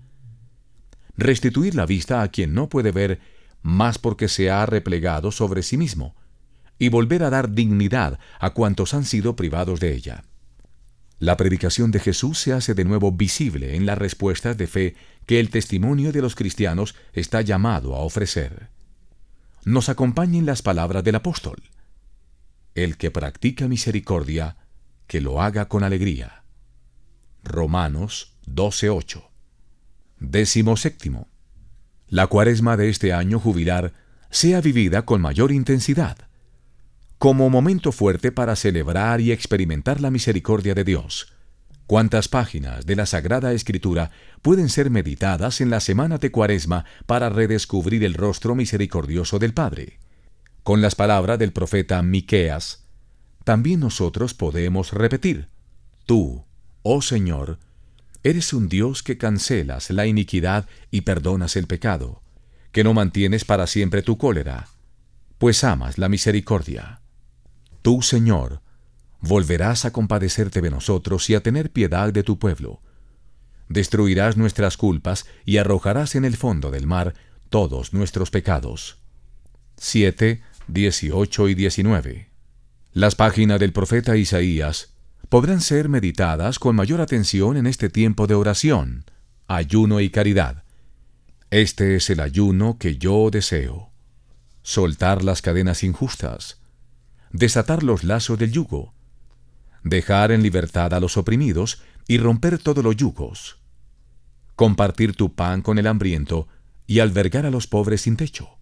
Restituir la vista a quien no puede ver más porque se ha replegado sobre sí mismo. Y volver a dar dignidad a cuantos han sido privados de ella. La predicación de Jesús se hace de nuevo visible en las respuestas de fe que el testimonio de los cristianos está llamado a ofrecer. Nos acompañen las palabras del apóstol. El que practica misericordia, que lo haga con alegría. Romanos 12:8. Décimo séptimo. La cuaresma de este año jubilar sea vivida con mayor intensidad como momento fuerte para celebrar y experimentar la misericordia de Dios. ¿Cuántas páginas de la Sagrada Escritura pueden ser meditadas en la semana de Cuaresma para redescubrir el rostro misericordioso del Padre? Con las palabras del profeta Miqueas, también nosotros podemos repetir: Tú, oh Señor, eres un Dios que cancelas la iniquidad y perdonas el pecado, que no mantienes para siempre tu cólera, pues amas la misericordia. Tú, Señor, volverás a compadecerte de nosotros y a tener piedad de tu pueblo. Destruirás nuestras culpas y arrojarás en el fondo del mar todos nuestros pecados. 7, 18 y 19. Las páginas del profeta Isaías podrán ser meditadas con mayor atención en este tiempo de oración, ayuno y caridad. Este es el ayuno que yo deseo. Soltar las cadenas injustas, desatar los lazos del yugo, dejar en libertad a los oprimidos y romper todos los yugos, compartir tu pan con el hambriento y albergar a los pobres sin techo,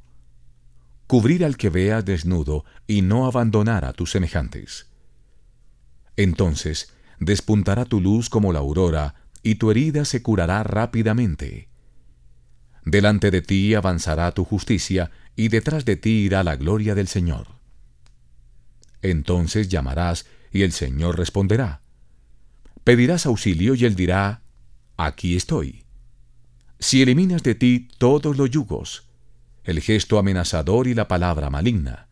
cubrir al que vea desnudo y no abandonar a tus semejantes. Entonces despuntará tu luz como la aurora y tu herida se curará rápidamente. Delante de ti avanzará tu justicia y detrás de ti irá la gloria del Señor. Entonces llamarás y el Señor responderá. Pedirás auxilio y Él dirá, aquí estoy. Si eliminas de ti todos los yugos, el gesto amenazador y la palabra maligna,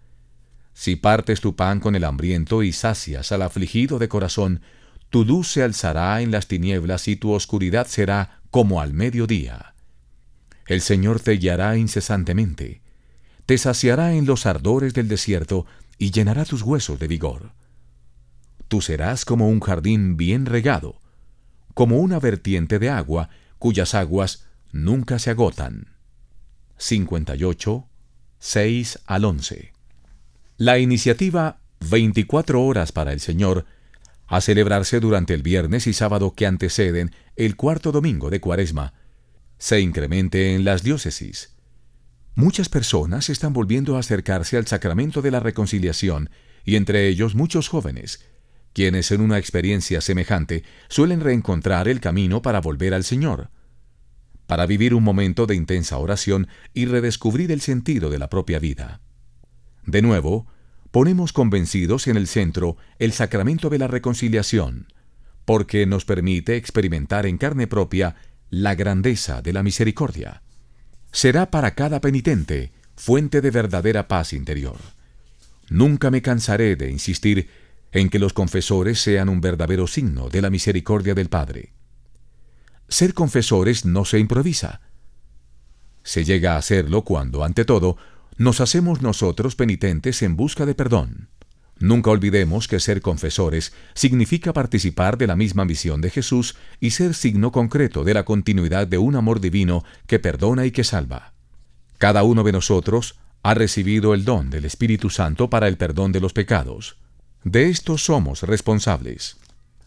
si partes tu pan con el hambriento y sacias al afligido de corazón, tu luz se alzará en las tinieblas y tu oscuridad será como al mediodía. El Señor te guiará incesantemente, te saciará en los ardores del desierto y llenará tus huesos de vigor. Tú serás como un jardín bien regado, como una vertiente de agua cuyas aguas nunca se agotan. 58, 6 al 11. La iniciativa 24 horas para el Señor a celebrarse durante el viernes y sábado que anteceden el cuarto domingo de Cuaresma, se incremente en las diócesis. Muchas personas están volviendo a acercarse al sacramento de la reconciliación, y entre ellos muchos jóvenes, quienes en una experiencia semejante suelen reencontrar el camino para volver al Señor, para vivir un momento de intensa oración y redescubrir el sentido de la propia vida. De nuevo, ponemos convencidos en el centro el sacramento de la reconciliación, porque nos permite experimentar en carne propia la grandeza de la misericordia será para cada penitente fuente de verdadera paz interior. Nunca me cansaré de insistir en que los confesores sean un verdadero signo de la misericordia del Padre. Ser confesores no se improvisa. Se llega a hacerlo cuando, ante todo, nos hacemos nosotros penitentes en busca de perdón. Nunca olvidemos que ser confesores significa participar de la misma misión de Jesús y ser signo concreto de la continuidad de un amor divino que perdona y que salva. Cada uno de nosotros ha recibido el don del Espíritu Santo para el perdón de los pecados. De esto somos responsables.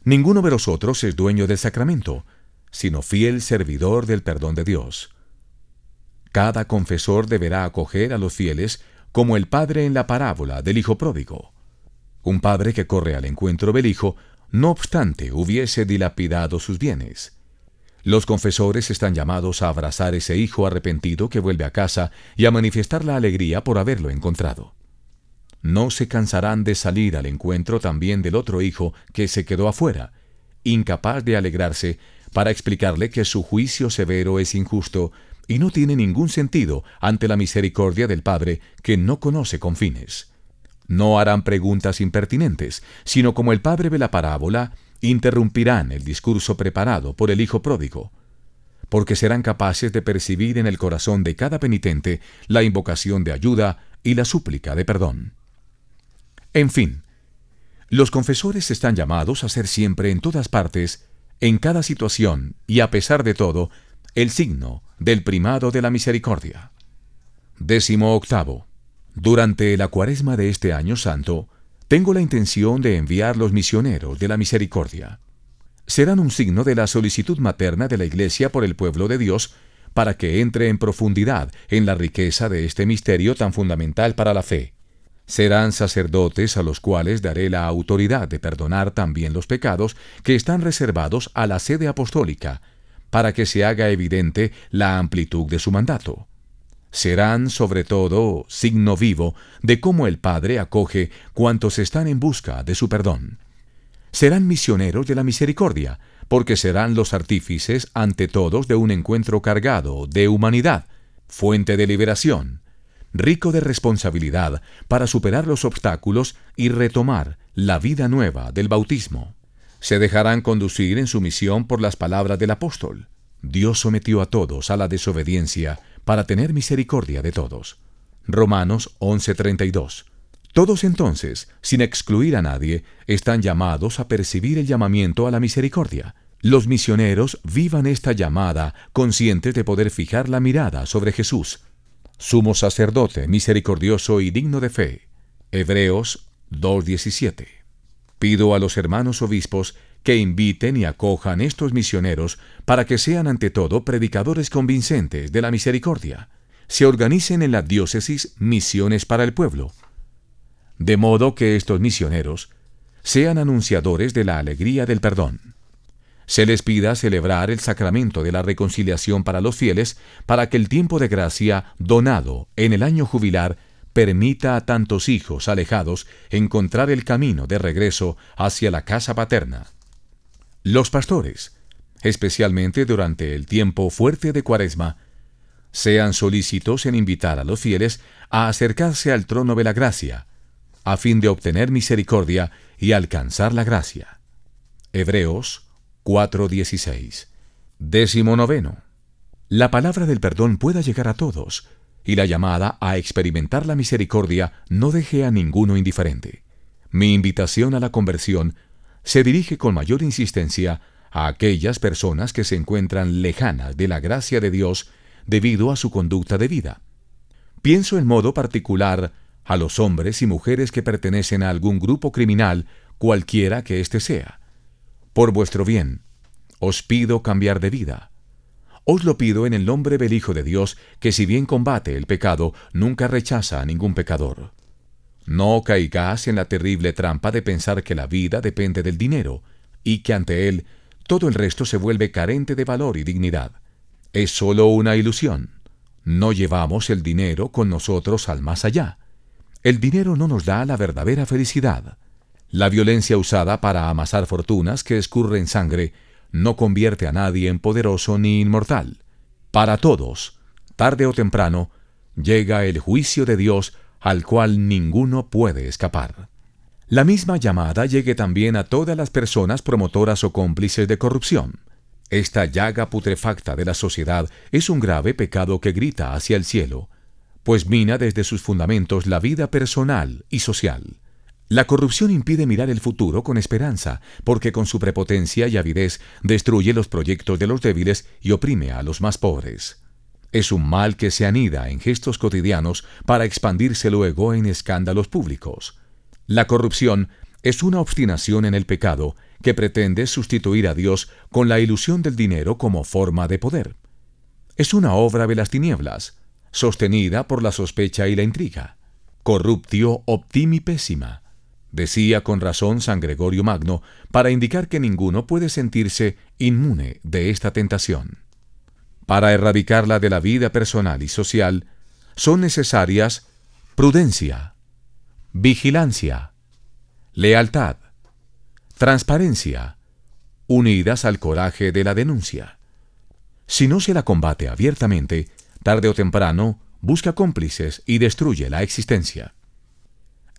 Ninguno de nosotros es dueño del sacramento, sino fiel servidor del perdón de Dios. Cada confesor deberá acoger a los fieles como el Padre en la parábola del Hijo Pródigo. Un padre que corre al encuentro del hijo, no obstante hubiese dilapidado sus bienes. Los confesores están llamados a abrazar ese hijo arrepentido que vuelve a casa y a manifestar la alegría por haberlo encontrado. No se cansarán de salir al encuentro también del otro hijo que se quedó afuera, incapaz de alegrarse, para explicarle que su juicio severo es injusto y no tiene ningún sentido ante la misericordia del Padre que no conoce confines. No harán preguntas impertinentes, sino como el padre de la parábola, interrumpirán el discurso preparado por el Hijo pródigo, porque serán capaces de percibir en el corazón de cada penitente la invocación de ayuda y la súplica de perdón. En fin, los confesores están llamados a ser siempre en todas partes, en cada situación y a pesar de todo, el signo del primado de la misericordia. Décimo octavo. Durante la cuaresma de este año santo, tengo la intención de enviar los misioneros de la misericordia. Serán un signo de la solicitud materna de la Iglesia por el pueblo de Dios para que entre en profundidad en la riqueza de este misterio tan fundamental para la fe. Serán sacerdotes a los cuales daré la autoridad de perdonar también los pecados que están reservados a la sede apostólica, para que se haga evidente la amplitud de su mandato serán sobre todo signo vivo de cómo el Padre acoge cuantos están en busca de su perdón. Serán misioneros de la misericordia, porque serán los artífices ante todos de un encuentro cargado de humanidad, fuente de liberación, rico de responsabilidad para superar los obstáculos y retomar la vida nueva del bautismo. Se dejarán conducir en su misión por las palabras del apóstol. Dios sometió a todos a la desobediencia para tener misericordia de todos. Romanos 11:32. Todos entonces, sin excluir a nadie, están llamados a percibir el llamamiento a la misericordia. Los misioneros vivan esta llamada conscientes de poder fijar la mirada sobre Jesús, sumo sacerdote misericordioso y digno de fe. Hebreos 2:17. Pido a los hermanos obispos que inviten y acojan estos misioneros para que sean ante todo predicadores convincentes de la misericordia. Se organicen en la diócesis misiones para el pueblo, de modo que estos misioneros sean anunciadores de la alegría del perdón. Se les pida celebrar el sacramento de la reconciliación para los fieles para que el tiempo de gracia donado en el año jubilar permita a tantos hijos alejados encontrar el camino de regreso hacia la casa paterna. Los pastores, especialmente durante el tiempo fuerte de Cuaresma, sean solícitos en invitar a los fieles a acercarse al trono de la gracia, a fin de obtener misericordia y alcanzar la gracia. Hebreos 4:16. Décimo noveno. La palabra del perdón pueda llegar a todos, y la llamada a experimentar la misericordia no deje a ninguno indiferente. Mi invitación a la conversión se dirige con mayor insistencia a aquellas personas que se encuentran lejanas de la gracia de Dios debido a su conducta de vida. Pienso en modo particular a los hombres y mujeres que pertenecen a algún grupo criminal, cualquiera que éste sea. Por vuestro bien, os pido cambiar de vida. Os lo pido en el nombre del Hijo de Dios, que si bien combate el pecado, nunca rechaza a ningún pecador. No caigas en la terrible trampa de pensar que la vida depende del dinero, y que ante él todo el resto se vuelve carente de valor y dignidad. Es sólo una ilusión. No llevamos el dinero con nosotros al más allá. El dinero no nos da la verdadera felicidad. La violencia usada para amasar fortunas que escurren sangre no convierte a nadie en poderoso ni inmortal. Para todos, tarde o temprano, llega el juicio de Dios al cual ninguno puede escapar. La misma llamada llegue también a todas las personas promotoras o cómplices de corrupción. Esta llaga putrefacta de la sociedad es un grave pecado que grita hacia el cielo, pues mina desde sus fundamentos la vida personal y social. La corrupción impide mirar el futuro con esperanza, porque con su prepotencia y avidez destruye los proyectos de los débiles y oprime a los más pobres. Es un mal que se anida en gestos cotidianos para expandirse luego en escándalos públicos. La corrupción es una obstinación en el pecado que pretende sustituir a Dios con la ilusión del dinero como forma de poder. Es una obra de las tinieblas, sostenida por la sospecha y la intriga. Corruptio optimi pésima, decía con razón San Gregorio Magno, para indicar que ninguno puede sentirse inmune de esta tentación. Para erradicarla de la vida personal y social, son necesarias prudencia, vigilancia, lealtad, transparencia, unidas al coraje de la denuncia. Si no se la combate abiertamente, tarde o temprano busca cómplices y destruye la existencia.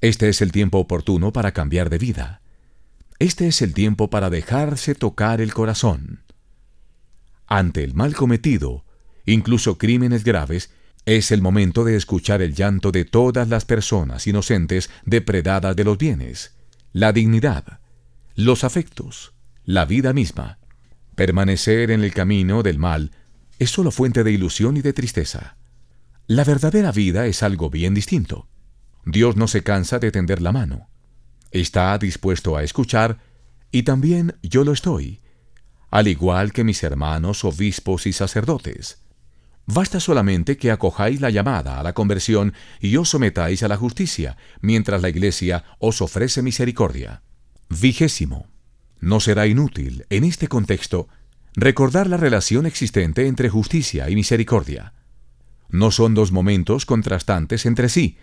Este es el tiempo oportuno para cambiar de vida. Este es el tiempo para dejarse tocar el corazón. Ante el mal cometido, incluso crímenes graves, es el momento de escuchar el llanto de todas las personas inocentes depredadas de los bienes, la dignidad, los afectos, la vida misma. Permanecer en el camino del mal es solo fuente de ilusión y de tristeza. La verdadera vida es algo bien distinto. Dios no se cansa de tender la mano. Está dispuesto a escuchar y también yo lo estoy, al igual que mis hermanos obispos y sacerdotes. Basta solamente que acojáis la llamada a la conversión y os sometáis a la justicia, mientras la Iglesia os ofrece misericordia. Vigésimo. No será inútil, en este contexto, recordar la relación existente entre justicia y misericordia. No son dos momentos contrastantes entre sí,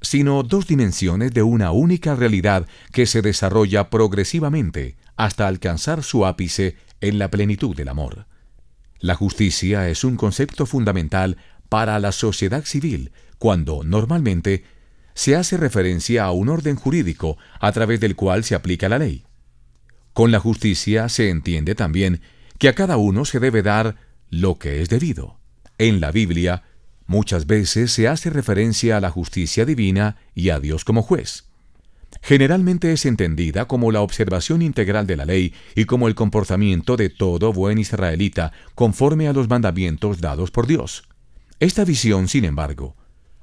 sino dos dimensiones de una única realidad que se desarrolla progresivamente hasta alcanzar su ápice en la plenitud del amor. La justicia es un concepto fundamental para la sociedad civil cuando, normalmente, se hace referencia a un orden jurídico a través del cual se aplica la ley. Con la justicia se entiende también que a cada uno se debe dar lo que es debido. En la Biblia, muchas veces se hace referencia a la justicia divina y a Dios como juez. Generalmente es entendida como la observación integral de la ley y como el comportamiento de todo buen israelita conforme a los mandamientos dados por Dios. Esta visión, sin embargo,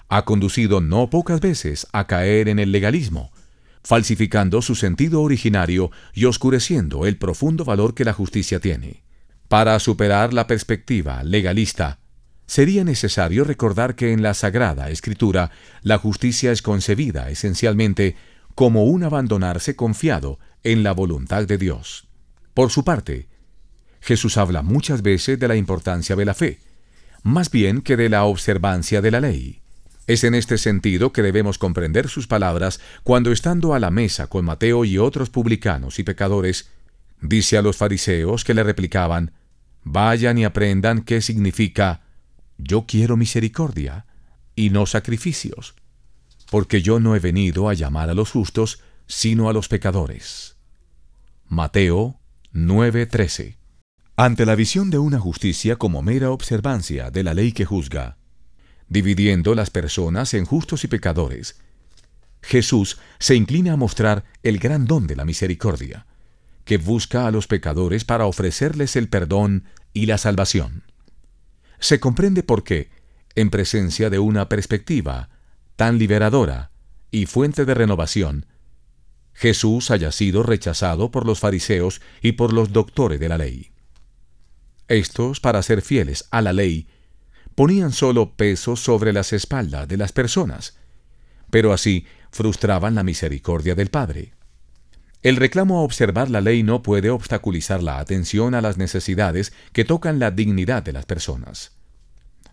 ha conducido no pocas veces a caer en el legalismo, falsificando su sentido originario y oscureciendo el profundo valor que la justicia tiene. Para superar la perspectiva legalista, sería necesario recordar que en la Sagrada Escritura la justicia es concebida esencialmente como un abandonarse confiado en la voluntad de Dios. Por su parte, Jesús habla muchas veces de la importancia de la fe, más bien que de la observancia de la ley. Es en este sentido que debemos comprender sus palabras cuando estando a la mesa con Mateo y otros publicanos y pecadores, dice a los fariseos que le replicaban, Vayan y aprendan qué significa yo quiero misericordia y no sacrificios, porque yo no he venido a llamar a los justos, sino a los pecadores. Mateo 9:13 Ante la visión de una justicia como mera observancia de la ley que juzga, dividiendo las personas en justos y pecadores. Jesús se inclina a mostrar el gran don de la misericordia, que busca a los pecadores para ofrecerles el perdón y la salvación. Se comprende por qué, en presencia de una perspectiva tan liberadora y fuente de renovación, Jesús haya sido rechazado por los fariseos y por los doctores de la ley. Estos, para ser fieles a la ley, ponían solo peso sobre las espaldas de las personas, pero así frustraban la misericordia del Padre. El reclamo a observar la ley no puede obstaculizar la atención a las necesidades que tocan la dignidad de las personas.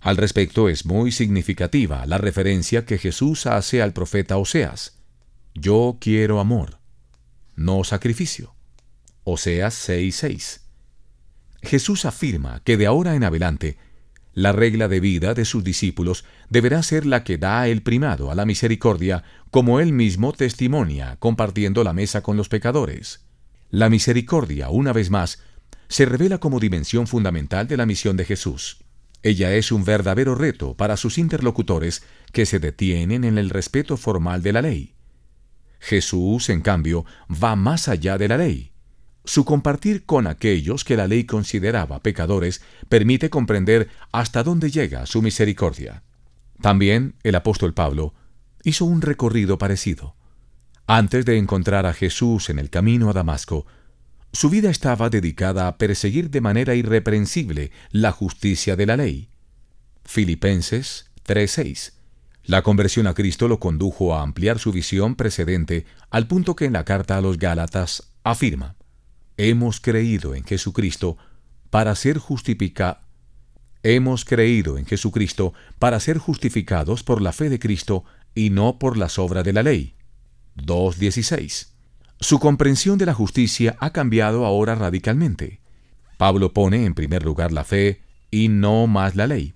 Al respecto es muy significativa la referencia que Jesús hace al profeta Oseas. Yo quiero amor, no sacrificio. Oseas 6:6. Jesús afirma que de ahora en adelante la regla de vida de sus discípulos deberá ser la que da el primado a la misericordia, como él mismo testimonia, compartiendo la mesa con los pecadores. La misericordia, una vez más, se revela como dimensión fundamental de la misión de Jesús. Ella es un verdadero reto para sus interlocutores que se detienen en el respeto formal de la ley. Jesús, en cambio, va más allá de la ley. Su compartir con aquellos que la ley consideraba pecadores permite comprender hasta dónde llega su misericordia. También el apóstol Pablo hizo un recorrido parecido. Antes de encontrar a Jesús en el camino a Damasco, su vida estaba dedicada a perseguir de manera irreprensible la justicia de la ley. Filipenses 3:6. La conversión a Cristo lo condujo a ampliar su visión precedente al punto que en la carta a los Gálatas afirma, hemos creído en Jesucristo para ser justificados. Hemos creído en Jesucristo para ser justificados por la fe de Cristo y no por las obras de la ley. 2.16. Su comprensión de la justicia ha cambiado ahora radicalmente. Pablo pone en primer lugar la fe y no más la ley.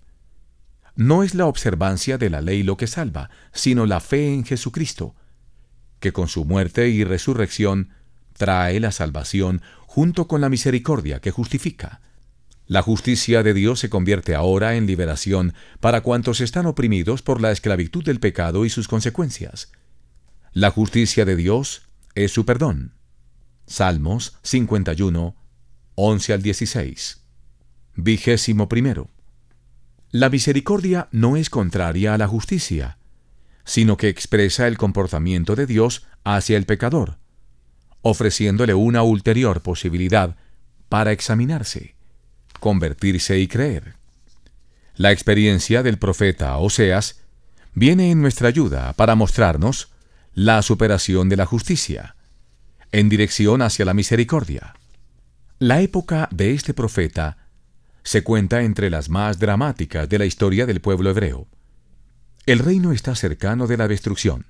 No es la observancia de la ley lo que salva, sino la fe en Jesucristo, que con su muerte y resurrección trae la salvación junto con la misericordia que justifica. La justicia de Dios se convierte ahora en liberación para cuantos están oprimidos por la esclavitud del pecado y sus consecuencias. La justicia de Dios es su perdón. Salmos 51, 11 al 16. Vigésimo primero. La misericordia no es contraria a la justicia, sino que expresa el comportamiento de Dios hacia el pecador ofreciéndole una ulterior posibilidad para examinarse, convertirse y creer. La experiencia del profeta Oseas viene en nuestra ayuda para mostrarnos la superación de la justicia, en dirección hacia la misericordia. La época de este profeta se cuenta entre las más dramáticas de la historia del pueblo hebreo. El reino está cercano de la destrucción.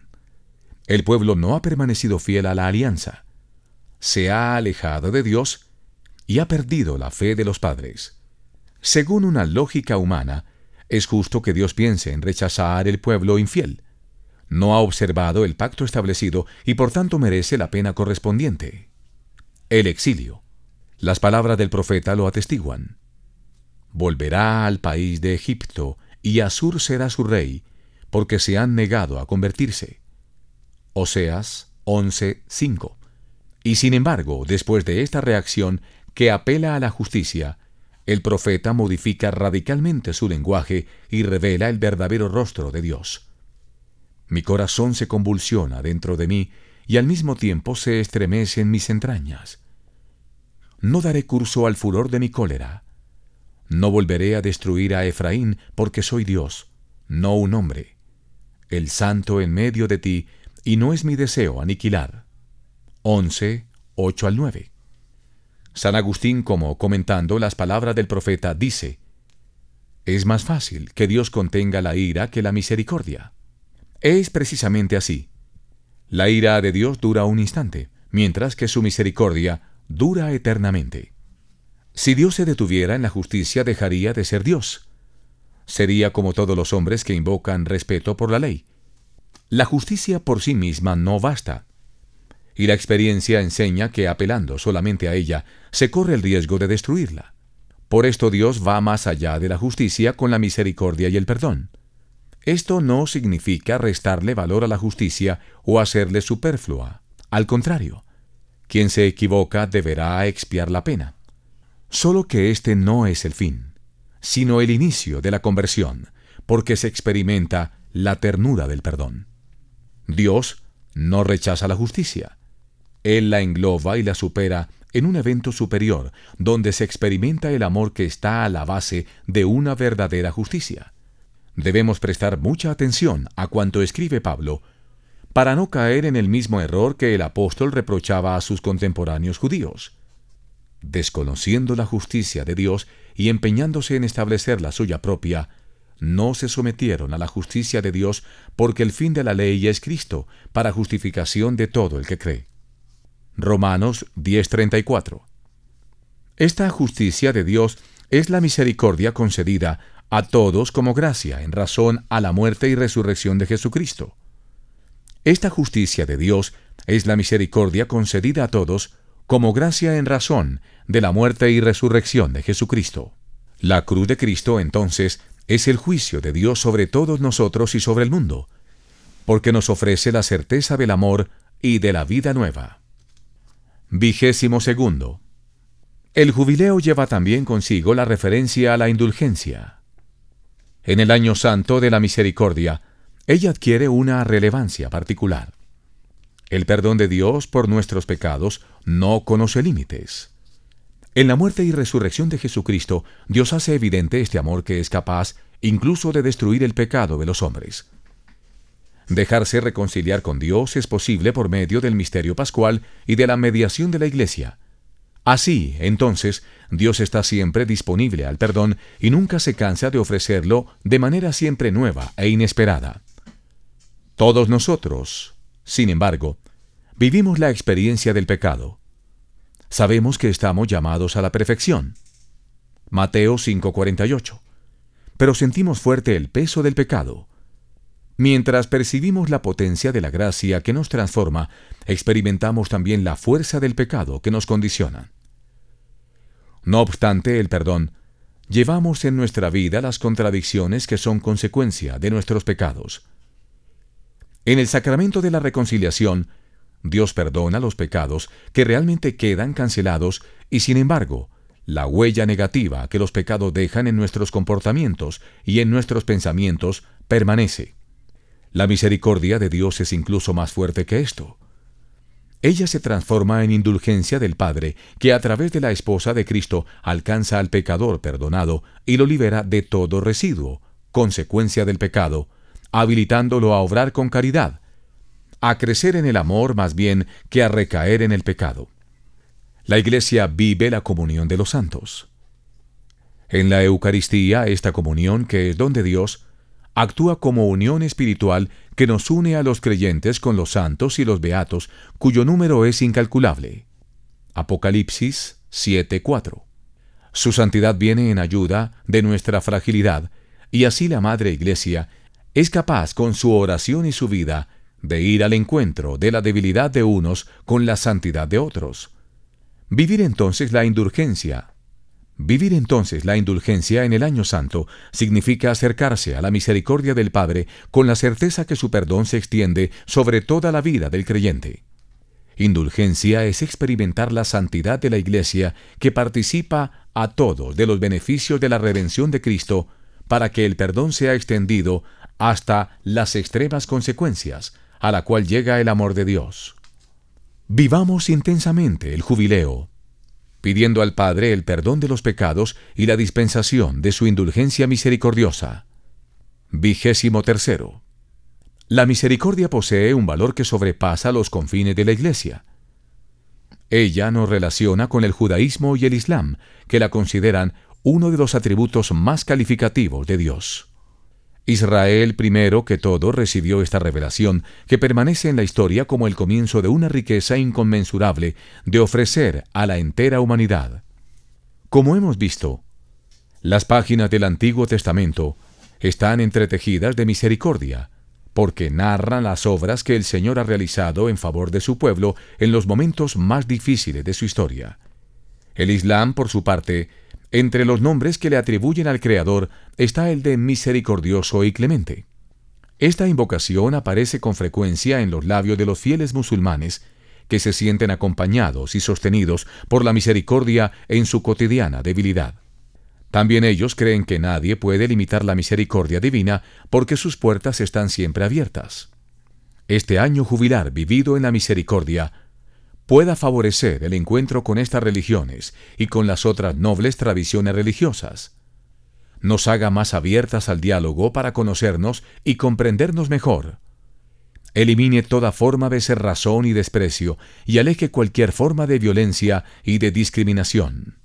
El pueblo no ha permanecido fiel a la alianza se ha alejado de Dios y ha perdido la fe de los padres. Según una lógica humana, es justo que Dios piense en rechazar el pueblo infiel. No ha observado el pacto establecido y por tanto merece la pena correspondiente. El exilio. Las palabras del profeta lo atestiguan. Volverá al país de Egipto y Asur será su rey, porque se han negado a convertirse. Oseas 11:5 y sin embargo, después de esta reacción que apela a la justicia, el profeta modifica radicalmente su lenguaje y revela el verdadero rostro de Dios. Mi corazón se convulsiona dentro de mí y al mismo tiempo se estremece en mis entrañas. No daré curso al furor de mi cólera. No volveré a destruir a Efraín porque soy Dios, no un hombre, el santo en medio de ti, y no es mi deseo aniquilar. 11, 8 al 9. San Agustín, como comentando las palabras del profeta, dice, Es más fácil que Dios contenga la ira que la misericordia. Es precisamente así. La ira de Dios dura un instante, mientras que su misericordia dura eternamente. Si Dios se detuviera en la justicia, dejaría de ser Dios. Sería como todos los hombres que invocan respeto por la ley. La justicia por sí misma no basta y la experiencia enseña que apelando solamente a ella se corre el riesgo de destruirla. Por esto Dios va más allá de la justicia con la misericordia y el perdón. Esto no significa restarle valor a la justicia o hacerle superflua. Al contrario, quien se equivoca deberá expiar la pena. Solo que este no es el fin, sino el inicio de la conversión, porque se experimenta la ternura del perdón. Dios no rechaza la justicia. Él la engloba y la supera en un evento superior, donde se experimenta el amor que está a la base de una verdadera justicia. Debemos prestar mucha atención a cuanto escribe Pablo, para no caer en el mismo error que el apóstol reprochaba a sus contemporáneos judíos. Desconociendo la justicia de Dios y empeñándose en establecer la suya propia, no se sometieron a la justicia de Dios porque el fin de la ley es Cristo, para justificación de todo el que cree. Romanos 10:34 Esta justicia de Dios es la misericordia concedida a todos como gracia en razón a la muerte y resurrección de Jesucristo. Esta justicia de Dios es la misericordia concedida a todos como gracia en razón de la muerte y resurrección de Jesucristo. La cruz de Cristo, entonces, es el juicio de Dios sobre todos nosotros y sobre el mundo, porque nos ofrece la certeza del amor y de la vida nueva. Vigésimo segundo. El jubileo lleva también consigo la referencia a la indulgencia. En el año santo de la misericordia, ella adquiere una relevancia particular. El perdón de Dios por nuestros pecados no conoce límites. En la muerte y resurrección de Jesucristo, Dios hace evidente este amor que es capaz incluso de destruir el pecado de los hombres. Dejarse reconciliar con Dios es posible por medio del misterio pascual y de la mediación de la Iglesia. Así, entonces, Dios está siempre disponible al perdón y nunca se cansa de ofrecerlo de manera siempre nueva e inesperada. Todos nosotros, sin embargo, vivimos la experiencia del pecado. Sabemos que estamos llamados a la perfección. Mateo 5:48. Pero sentimos fuerte el peso del pecado. Mientras percibimos la potencia de la gracia que nos transforma, experimentamos también la fuerza del pecado que nos condiciona. No obstante el perdón, llevamos en nuestra vida las contradicciones que son consecuencia de nuestros pecados. En el sacramento de la reconciliación, Dios perdona los pecados que realmente quedan cancelados y sin embargo, la huella negativa que los pecados dejan en nuestros comportamientos y en nuestros pensamientos permanece. La misericordia de Dios es incluso más fuerte que esto. Ella se transforma en indulgencia del Padre, que a través de la esposa de Cristo alcanza al pecador perdonado y lo libera de todo residuo, consecuencia del pecado, habilitándolo a obrar con caridad, a crecer en el amor más bien que a recaer en el pecado. La Iglesia vive la comunión de los santos. En la Eucaristía, esta comunión, que es don de Dios, actúa como unión espiritual que nos une a los creyentes con los santos y los beatos, cuyo número es incalculable. Apocalipsis 7:4. Su santidad viene en ayuda de nuestra fragilidad, y así la Madre Iglesia es capaz con su oración y su vida de ir al encuentro de la debilidad de unos con la santidad de otros. Vivir entonces la indulgencia. Vivir entonces la indulgencia en el año santo significa acercarse a la misericordia del Padre con la certeza que su perdón se extiende sobre toda la vida del creyente. Indulgencia es experimentar la santidad de la Iglesia que participa a todos de los beneficios de la redención de Cristo para que el perdón sea extendido hasta las extremas consecuencias a la cual llega el amor de Dios. Vivamos intensamente el jubileo, pidiendo al Padre el perdón de los pecados y la dispensación de su indulgencia misericordiosa. Vigésimo tercero. La misericordia posee un valor que sobrepasa los confines de la Iglesia. Ella nos relaciona con el judaísmo y el islam, que la consideran uno de los atributos más calificativos de Dios. Israel primero que todo recibió esta revelación que permanece en la historia como el comienzo de una riqueza inconmensurable de ofrecer a la entera humanidad. Como hemos visto, las páginas del Antiguo Testamento están entretejidas de misericordia, porque narran las obras que el Señor ha realizado en favor de su pueblo en los momentos más difíciles de su historia. El Islam, por su parte, entre los nombres que le atribuyen al Creador está el de misericordioso y clemente. Esta invocación aparece con frecuencia en los labios de los fieles musulmanes que se sienten acompañados y sostenidos por la misericordia en su cotidiana debilidad. También ellos creen que nadie puede limitar la misericordia divina porque sus puertas están siempre abiertas. Este año jubilar vivido en la misericordia pueda favorecer el encuentro con estas religiones y con las otras nobles tradiciones religiosas. Nos haga más abiertas al diálogo para conocernos y comprendernos mejor Elimine toda forma de razón y desprecio y aleje cualquier forma de violencia y de discriminación.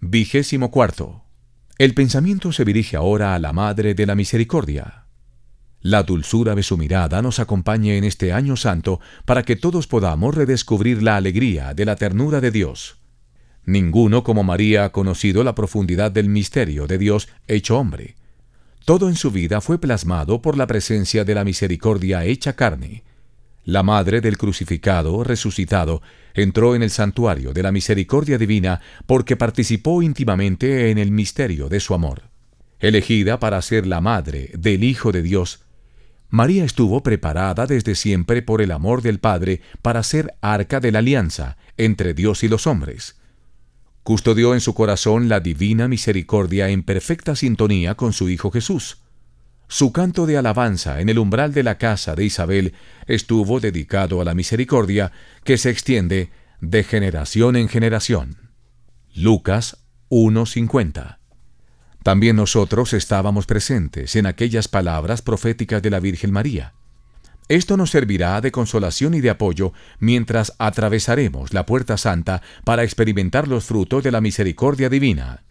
Vigésimo cuarto. El pensamiento se dirige ahora a la Madre de la Misericordia. La dulzura de su mirada nos acompañe en este año santo para que todos podamos redescubrir la alegría de la ternura de Dios. Ninguno como María ha conocido la profundidad del misterio de Dios hecho hombre todo en su vida fue plasmado por la presencia de la misericordia hecha carne. La madre del crucificado, resucitado, entró en el santuario de la misericordia divina porque participó íntimamente en el misterio de su amor. Elegida para ser la madre del Hijo de Dios, María estuvo preparada desde siempre por el amor del Padre para ser arca de la alianza entre Dios y los hombres. Custodió en su corazón la divina misericordia en perfecta sintonía con su Hijo Jesús. Su canto de alabanza en el umbral de la casa de Isabel estuvo dedicado a la misericordia que se extiende de generación en generación. Lucas 1.50 También nosotros estábamos presentes en aquellas palabras proféticas de la Virgen María. Esto nos servirá de consolación y de apoyo mientras atravesaremos la puerta santa para experimentar los frutos de la misericordia divina.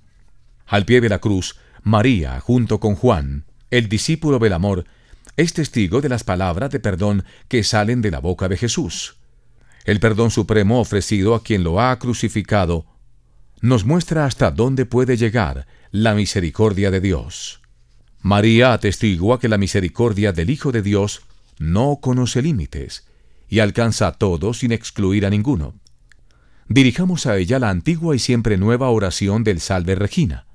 Al pie de la cruz, María, junto con Juan, el discípulo del amor, es testigo de las palabras de perdón que salen de la boca de Jesús. El perdón supremo ofrecido a quien lo ha crucificado nos muestra hasta dónde puede llegar la misericordia de Dios. María atestigua que la misericordia del Hijo de Dios no conoce límites y alcanza a todos sin excluir a ninguno. Dirijamos a ella la antigua y siempre nueva oración del Salve Regina,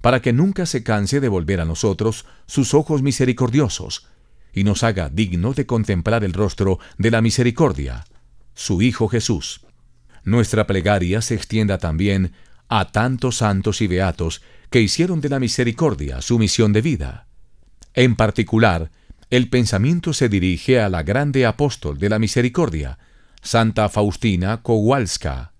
para que nunca se canse de volver a nosotros sus ojos misericordiosos y nos haga digno de contemplar el rostro de la misericordia, su Hijo Jesús. Nuestra plegaria se extienda también a tantos santos y beatos que hicieron de la misericordia su misión de vida. En particular, el pensamiento se dirige a la grande apóstol de la misericordia, Santa Faustina Kowalska.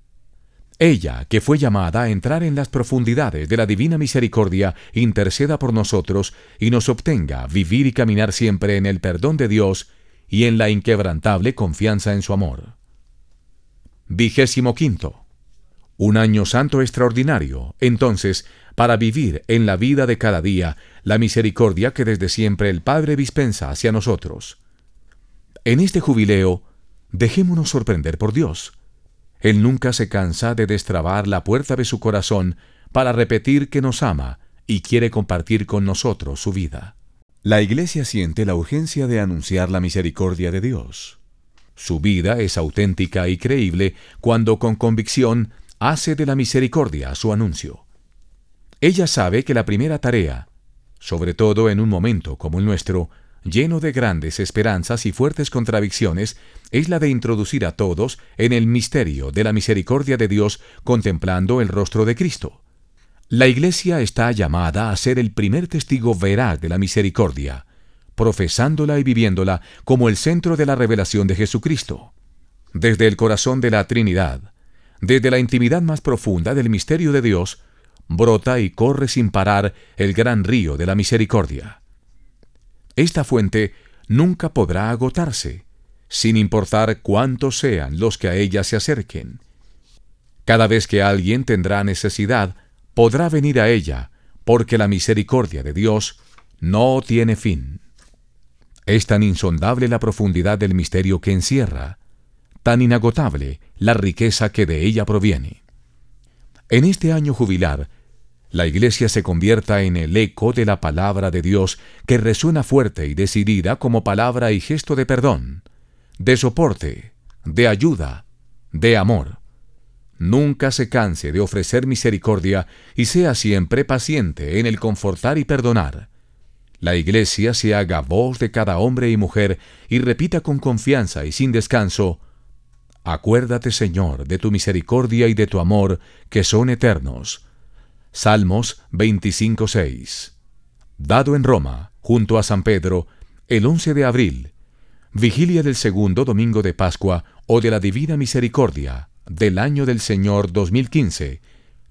Ella, que fue llamada a entrar en las profundidades de la divina misericordia, interceda por nosotros y nos obtenga vivir y caminar siempre en el perdón de Dios y en la inquebrantable confianza en su amor. Vigésimo quinto. Un año santo extraordinario, entonces, para vivir en la vida de cada día la misericordia que desde siempre el Padre dispensa hacia nosotros. En este jubileo, dejémonos sorprender por Dios. Él nunca se cansa de destrabar la puerta de su corazón para repetir que nos ama y quiere compartir con nosotros su vida. La Iglesia siente la urgencia de anunciar la misericordia de Dios. Su vida es auténtica y creíble cuando con convicción hace de la misericordia su anuncio. Ella sabe que la primera tarea, sobre todo en un momento como el nuestro, lleno de grandes esperanzas y fuertes contradicciones, es la de introducir a todos en el misterio de la misericordia de Dios contemplando el rostro de Cristo. La Iglesia está llamada a ser el primer testigo veraz de la misericordia, profesándola y viviéndola como el centro de la revelación de Jesucristo. Desde el corazón de la Trinidad, desde la intimidad más profunda del misterio de Dios, brota y corre sin parar el gran río de la misericordia. Esta fuente nunca podrá agotarse, sin importar cuántos sean los que a ella se acerquen. Cada vez que alguien tendrá necesidad, podrá venir a ella, porque la misericordia de Dios no tiene fin. Es tan insondable la profundidad del misterio que encierra, tan inagotable la riqueza que de ella proviene. En este año jubilar, la Iglesia se convierta en el eco de la palabra de Dios que resuena fuerte y decidida como palabra y gesto de perdón, de soporte, de ayuda, de amor. Nunca se canse de ofrecer misericordia y sea siempre paciente en el confortar y perdonar. la Iglesia se haga voz de cada hombre y mujer y repita con confianza y sin descanso, Acuérdate, Señor, de tu misericordia y de tu amor, que son eternos. Salmos 25.6. Dado en Roma, junto a San Pedro, el 11 de abril, vigilia del segundo domingo de Pascua o de la Divina Misericordia, del año del Señor 2015,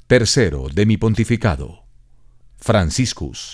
tercero de mi pontificado. Franciscus.